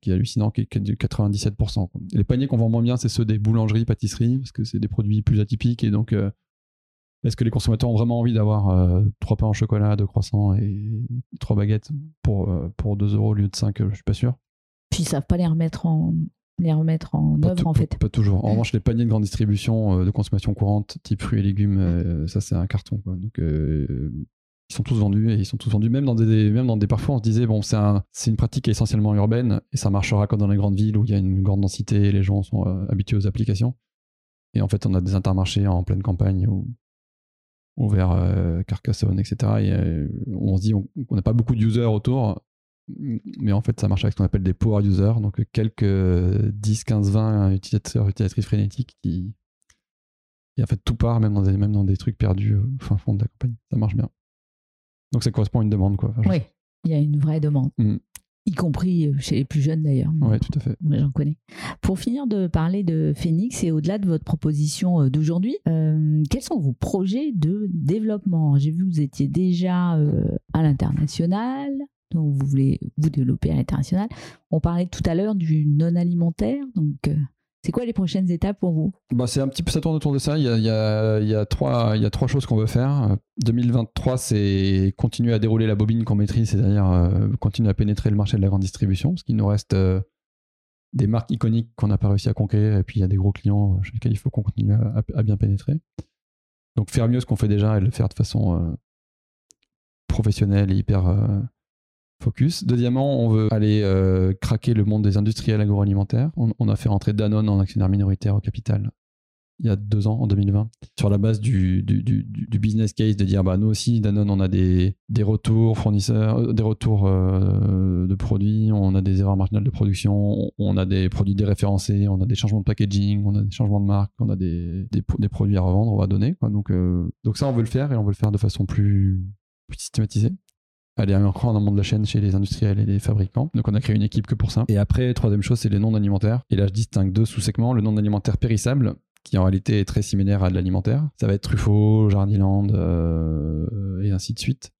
qui est hallucinant, qui est, de 97%. Les paniers qu'on vend moins bien, c'est ceux des boulangeries, pâtisseries, parce que c'est des produits plus atypiques et donc est-ce que les consommateurs ont vraiment envie d'avoir euh, trois pains au chocolat, deux croissants et trois baguettes pour, euh, pour 2 euros au lieu de 5 Je suis pas sûr. Puis ils savent pas les remettre en, les remettre en œuvre, en fait. Pas, toujours. En revanche, les paniers de grande distribution euh, de consommation courante, type fruits et légumes, ça c'est un carton. Donc ils sont tous vendus et ils sont tous vendus même dans des même dans des parfois on se disait bon c'est un, une pratique essentiellement urbaine et ça marchera comme dans les grandes villes où il y a une grande densité et les gens sont habitués aux applications et en fait on a des intermarchés en pleine campagne où vers euh, Carcassonne, etc. Et euh, on se dit qu'on n'a pas beaucoup d'users autour, mais en fait ça marche avec ce qu'on appelle des power users, donc quelques 10, 15, 20 utilisateurs, utilisatrices frénétiques qui, qui en fait tout part, même dans des, même dans des trucs perdus au fin fond de la compagnie. Ça marche bien. Donc ça correspond à une demande. Quoi. oui, il y a une vraie demande. Mm y compris euh, chez les plus jeunes d'ailleurs. Oui, tout à fait. J'en connais. Pour finir de parler de Phoenix et au-delà de votre proposition euh, d'aujourd'hui, euh, quels sont vos projets de développement? J'ai vu que vous étiez déjà à l'international, donc vous voulez vous développer à l'international. On parlait tout à l'heure du non alimentaire, donc c'est quoi les prochaines étapes pour vous? Bah, C'est un petit peu, ça tourne autour de ça. Il y a, trois, choses qu'on veut faire. 2023, c'est continuer à dérouler la bobine qu'on maîtrise, c'est-à-dire euh, continuer à pénétrer le marché de la grande distribution, parce qu'il nous reste euh, des marques iconiques qu'on n'a pas réussi à conquérir, et puis il y a des gros clients chez lesquels il faut qu'on continue à, bien pénétrer. Donc faire mieux ce qu'on fait déjà et le faire de façon euh, professionnelle et hyper Deuxièmement, on veut aller euh, craquer le monde des industriels agroalimentaires. On, a fait rentrer Danone en actionnaire minoritaire au capital il y a deux ans, en 2020, sur la base du, business case de dire bah, nous aussi, Danone, on a des, retours fournisseurs, euh, des retours euh, de produits, on a des erreurs marginales de production, on a des produits déréférencés, on a des changements de packaging, on a des changements de marque, on a des, produits à revendre, on va donner. Donc, ça, on veut le faire et on veut le faire de façon plus systématisée aller encore en amont de la chaîne chez les industriels et les fabricants. Donc on a créé une équipe que pour ça. Et après, troisième chose, c'est les non alimentaires. Et là, je distingue deux sous-segments. Le non alimentaire périssable, qui en réalité est très similaire à de l'alimentaire. Ça va être Truffaut, Jardiland euh, et ainsi de suite.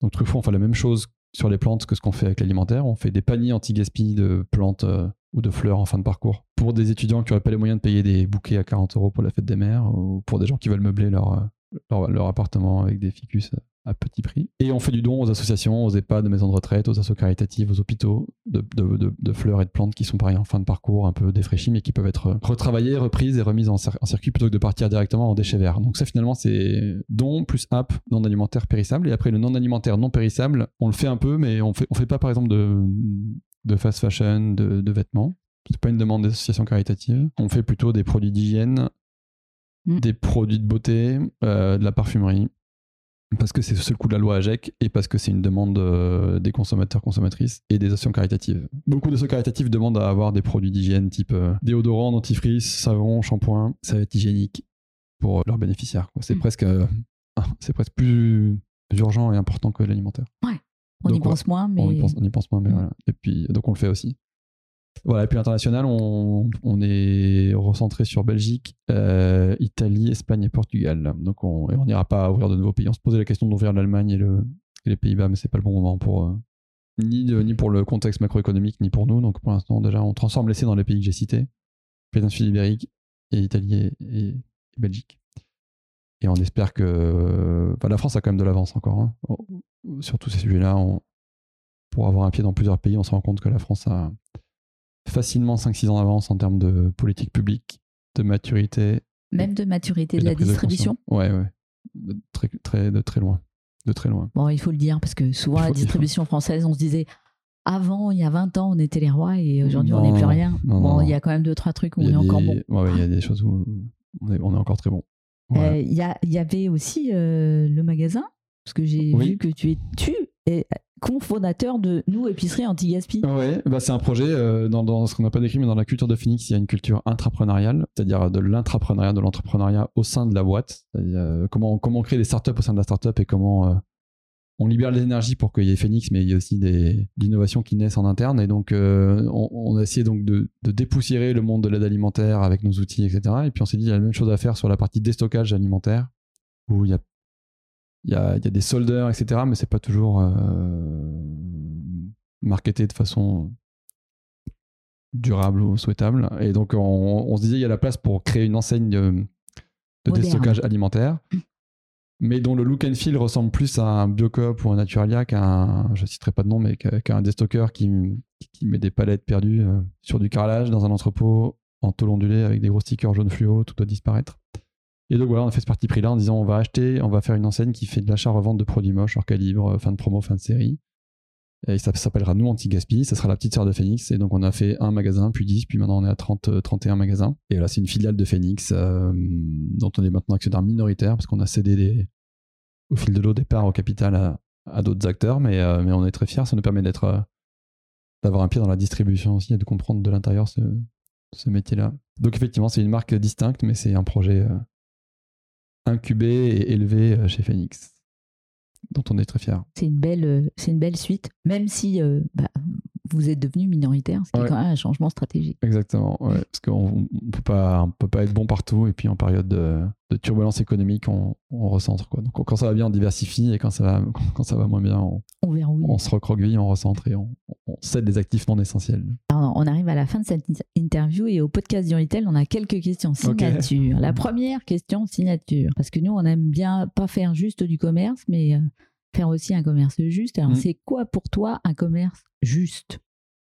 Donc Truffaut, on fait la même chose sur les plantes que ce qu'on fait avec l'alimentaire. On fait des paniers anti-gaspi de plantes euh, ou de fleurs en fin de parcours pour des étudiants qui n'auraient pas les moyens de payer des bouquets à 40 euros pour la fête des mères ou pour des gens qui veulent meubler leur, euh, appartement avec des ficus à petit prix. Et on fait du don aux associations, aux EHPAD, aux maisons de retraite, aux associations caritatives, aux hôpitaux, de, de, de, de, fleurs et de plantes qui sont pareil en fin de parcours, un peu défraîchies, mais qui peuvent être retravaillées, reprises et remises en, en, circuit plutôt que de partir directement en déchets verts. Donc ça finalement c'est don plus app non alimentaire périssable. Et après le non alimentaire non périssable, on le fait un peu, mais on fait, on fait pas par exemple de, de fast fashion, de, de vêtements. C'est pas une demande des associations caritatives. On fait plutôt des produits d'hygiène, mmh. des produits de beauté, euh, de la parfumerie, parce que c'est le coup de la loi AGEC et parce que c'est une demande euh, des consommateurs, consommatrices et des associations caritatives. Beaucoup d'associations caritatives demandent à avoir des produits d'hygiène type euh, déodorant, dentifrice, savon, shampoing. Ça va être hygiénique pour leurs bénéficiaires. C'est mmh. presque, euh, c'est presque plus urgent et important que l'alimentaire. Ouais. On donc, y pense moins, mais. On y pense, on y pense moins, mais mmh. voilà. Et puis, donc on le fait aussi. Voilà, et puis l'international, on, on, est recentré sur Belgique, euh, Italie, Espagne et Portugal. Donc on n'ira pas ouvrir de nouveaux pays. On se posait la question d'ouvrir l'Allemagne et, le, et les Pays-Bas, mais c'est pas le bon moment pour euh, ni, pour le contexte macroéconomique, ni pour nous. Donc pour l'instant, déjà, on transforme l'essai dans les pays que j'ai cités péninsule ibérique et Italie et, Belgique. Et on espère que la France a quand même de l'avance encore. Hein. Sur tous ces sujets-là, pour avoir un pied dans plusieurs pays, on se rend compte que la France a facilement 5-6 ans d'avance en termes de politique publique, de maturité. Même de maturité de la, distribution Ouais, ouais. De très, très, de très loin. De très loin. Bon, il faut le dire, parce que souvent, la distribution française, on se disait, avant, il y a 20 ans, on était les rois et aujourd'hui, on n'est plus rien. bon, il y a quand même deux, trois trucs où on est encore bon. Ouais, il y a des choses où on est, on est encore très bon. Euh, il y, y, avait aussi euh, le magasin, parce que j'ai vu que tu es tu cofondateur de Nous Épicerie Anti-Gaspi. Oui, bah c'est un projet euh, dans, ce qu'on n'a pas décrit, mais dans la culture de Phoenix, il y a une culture intrapreneuriale, c'est-à-dire de l'intrapreneuriat, de l'entrepreneuriat au sein de la boîte. Euh, comment, comment créer des startups au sein de la startup et comment euh, on libère les énergies pour qu'il y ait Phoenix, mais il y a aussi des l'innovation qui naissent en interne. Et donc, on, on, a essayé donc de, de, dépoussiérer le monde de l'aide alimentaire avec nos outils, etc. Et puis on s'est dit, il y a la même chose à faire sur la partie déstockage alimentaire, où il y a il y a, y a, des soldeurs, etc. Mais c'est pas toujours euh, marketé de façon durable ou souhaitable. Et donc, on, on, se disait, il y a la place pour créer une enseigne de, de déstockage alimentaire, mais dont le look and feel ressemble plus à un Biocop ou un Naturalia qu'à un, je citerai pas de nom, mais qu'à un déstocker qui, qui met des palettes perdues euh, sur du carrelage dans un entrepôt en tôle ondulée avec des gros stickers jaune fluo, tout doit disparaître. Et donc voilà, on a fait ce parti pris là en disant on va acheter, on va faire une enseigne qui fait de l'achat-revente de produits moches hors calibre, euh, fin de promo, fin de série. Et ça s'appellera Nous Anti-Gaspi, ça sera la petite sœur de Phoenix. Et donc on a fait un magasin, puis 10, puis maintenant on est à 30, 31 euh, magasins. Et là c'est une filiale de Phoenix euh, dont on est maintenant actionnaire minoritaire parce qu'on a cédé des, au fil de l'eau des parts au capital à, d'autres acteurs. Mais, mais on est très fiers, ça nous permet d'être d'avoir un pied dans la distribution aussi et de comprendre de l'intérieur ce, ce métier-là. Donc effectivement c'est une marque distincte, mais c'est un projet incubé et élevé euh, chez Phoenix, dont on est très fier. C'est une belle, euh, c'est une belle suite, même si euh, bah, vous êtes devenu minoritaire, ce qui est quand même un changement stratégique. Exactement, ouais, parce qu'on ne peut peut pas être bon partout, et puis en période de, de turbulence économique, on, on, recentre. Quoi. Donc quand ça va bien, on diversifie, et quand ça va, quand ça va moins bien, on, on, on se recroqueville, on recentre, et on, on cède des actifs non essentiels. Alors, on arrive à la fin de cette interview, et au podcast du Retail, on a quelques questions signature. Okay. La première question, signature. Parce que nous, on aime bien pas faire juste du commerce, mais faire aussi un commerce juste. Alors, mmh. c'est quoi pour toi un commerce juste?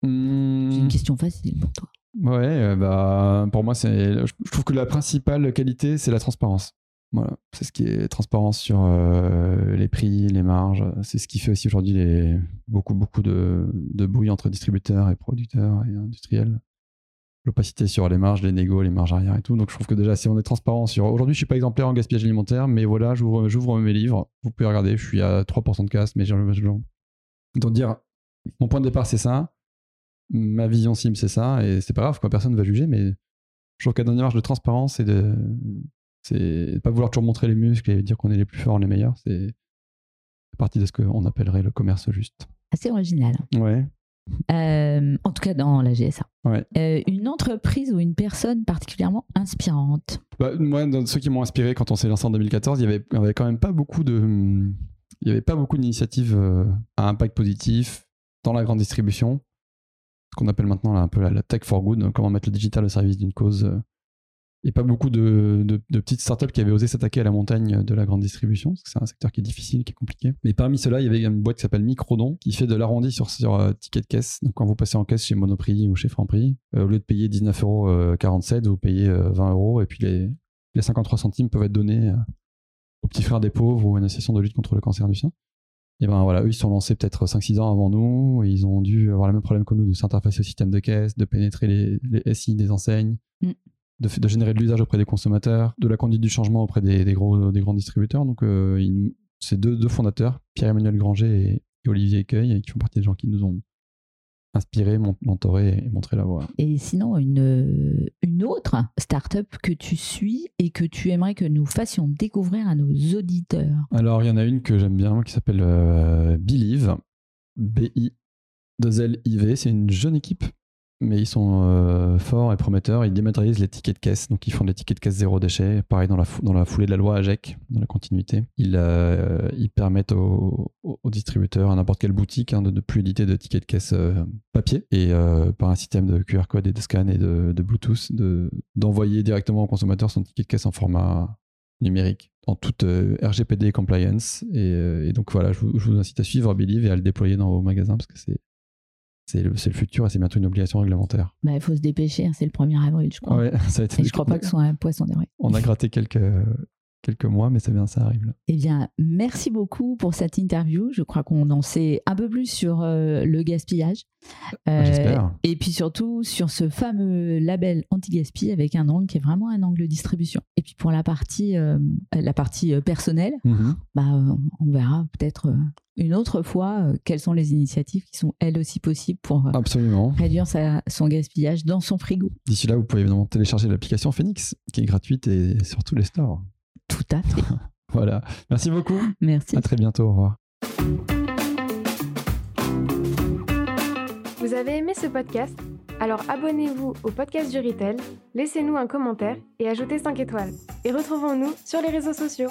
Mmh. C'est une question facile pour toi. Ouais, bah, pour moi, c'est, je trouve que la principale qualité, c'est la transparence. Voilà, c'est ce qui est transparence sur euh, les prix, les marges. C'est ce qui fait aussi aujourd'hui les, beaucoup, beaucoup de, de bruit entre distributeurs et producteurs et industriels l'opacité sur les marges, les négos, les marges arrière et tout. Donc je trouve que déjà, si on est transparent sur. Aujourd'hui, je suis pas exemplaire en gaspillage alimentaire, mais voilà, j'ouvre mes livres. Vous pouvez regarder, je suis à 3% de casse, mais j'ai. Donc dire, mon point de départ, c'est ça. Ma vision cible, c'est ça. Et c'est pas grave, quoi, personne ne va juger, mais je trouve qu'à une démarche de transparence et de. C'est pas vouloir toujours montrer les muscles et dire qu'on est les plus forts, les meilleurs. C'est partie de ce qu'on appellerait le commerce juste. Assez original. Ouais. Euh, en tout cas dans la GSA. Ouais. Euh, une entreprise ou une personne particulièrement inspirante bah, Moi, dans ceux qui m'ont inspiré quand on s'est lancé en 2014, il y avait, y quand même pas beaucoup de, il n'y avait pas beaucoup d'initiatives euh, à impact positif dans la grande distribution. Ce qu'on appelle maintenant là, un peu la, la tech for good, comment mettre le digital au service d'une cause. Euh, et pas beaucoup de, petites startups qui avaient osé s'attaquer à la montagne de la grande distribution, parce que c'est un secteur qui est difficile, qui est compliqué. Mais parmi ceux-là, il y avait une boîte qui s'appelle Microdon, qui fait de l'arrondi sur, sur euh, ticket de caisse. Donc quand vous passez en caisse chez Monoprix ou chez Franprix, euh, au lieu de payer 19,47€, vous payez euh, 20 euros, et puis les, les 53 centimes peuvent être donnés euh, aux petits frères des pauvres ou à une association de lutte contre le cancer du sein. Et ben voilà, eux ils sont lancés peut-être 5-6 ans avant nous, ils ont dû avoir le même problème que nous de s'interfacer au système de caisse, de pénétrer les, les SI des enseignes, Mm. De, générer de l'usage auprès des consommateurs, de la conduite du changement auprès des, des gros, des grands distributeurs. Donc euh, c'est deux, deux fondateurs, Pierre-Emmanuel Granger et, et Olivier Cueil, qui font partie des gens qui nous ont inspirés, mon- mentorés et montré la voie. Et sinon, une, une autre start-up que tu suis et que tu aimerais que nous fassions découvrir à nos auditeurs. Alors, il y en a une que j'aime bien qui s'appelle euh, Believe. B-I-2-L-I-V. C'est une jeune équipe, mais ils sont euh, forts et prometteurs. Ils dématérialisent les tickets de caisse. Donc, ils font des tickets de caisse zéro déchet. Pareil, dans la, foulée de la loi AGEC, dans la continuité. Ils, euh, permettent aux, distributeurs, à n'importe quelle boutique, hein, de ne plus éditer de tickets de caisse euh, papier. Et par un système de QR code et de scan et de, Bluetooth, de- d'envoyer directement au consommateur son ticket de caisse en format numérique en toute RGPD compliance. Et, et donc voilà, je vous, je vous incite à suivre Believe et à le déployer dans vos magasins parce que c'est c'est le, futur et c'est bientôt une obligation réglementaire. Bah, Il faut se dépêcher, hein, c'est le 1er avril, je crois. Ouais, ça a été Et je crois pas que ce soit un poisson d'avril. On a gratté quelques, quelques mois, mais c'est bien, ça arrive là. Eh bien, merci beaucoup pour cette interview. Je crois qu'on en sait un peu plus sur euh, le gaspillage. Euh, J'espère. et puis surtout sur ce fameux label anti-gaspi avec un angle qui est vraiment un angle distribution. Et puis pour la partie, euh, la partie personnelle, Mhm. bah, on verra peut-être une autre fois quelles sont les initiatives qui sont elles aussi possibles pour Absolument. réduire sa- son gaspillage dans son frigo. D'ici là, vous pouvez évidemment télécharger l'application Phoenix, qui est gratuite et sur tous les stores. Tout à fait. Voilà. Merci beaucoup. Merci. À très bientôt. Au revoir. Vous avez aimé ce podcast? Alors abonnez-vous au podcast du Retail, laissez-nous un commentaire et ajoutez 5 étoiles. Et retrouvons-nous sur les réseaux sociaux.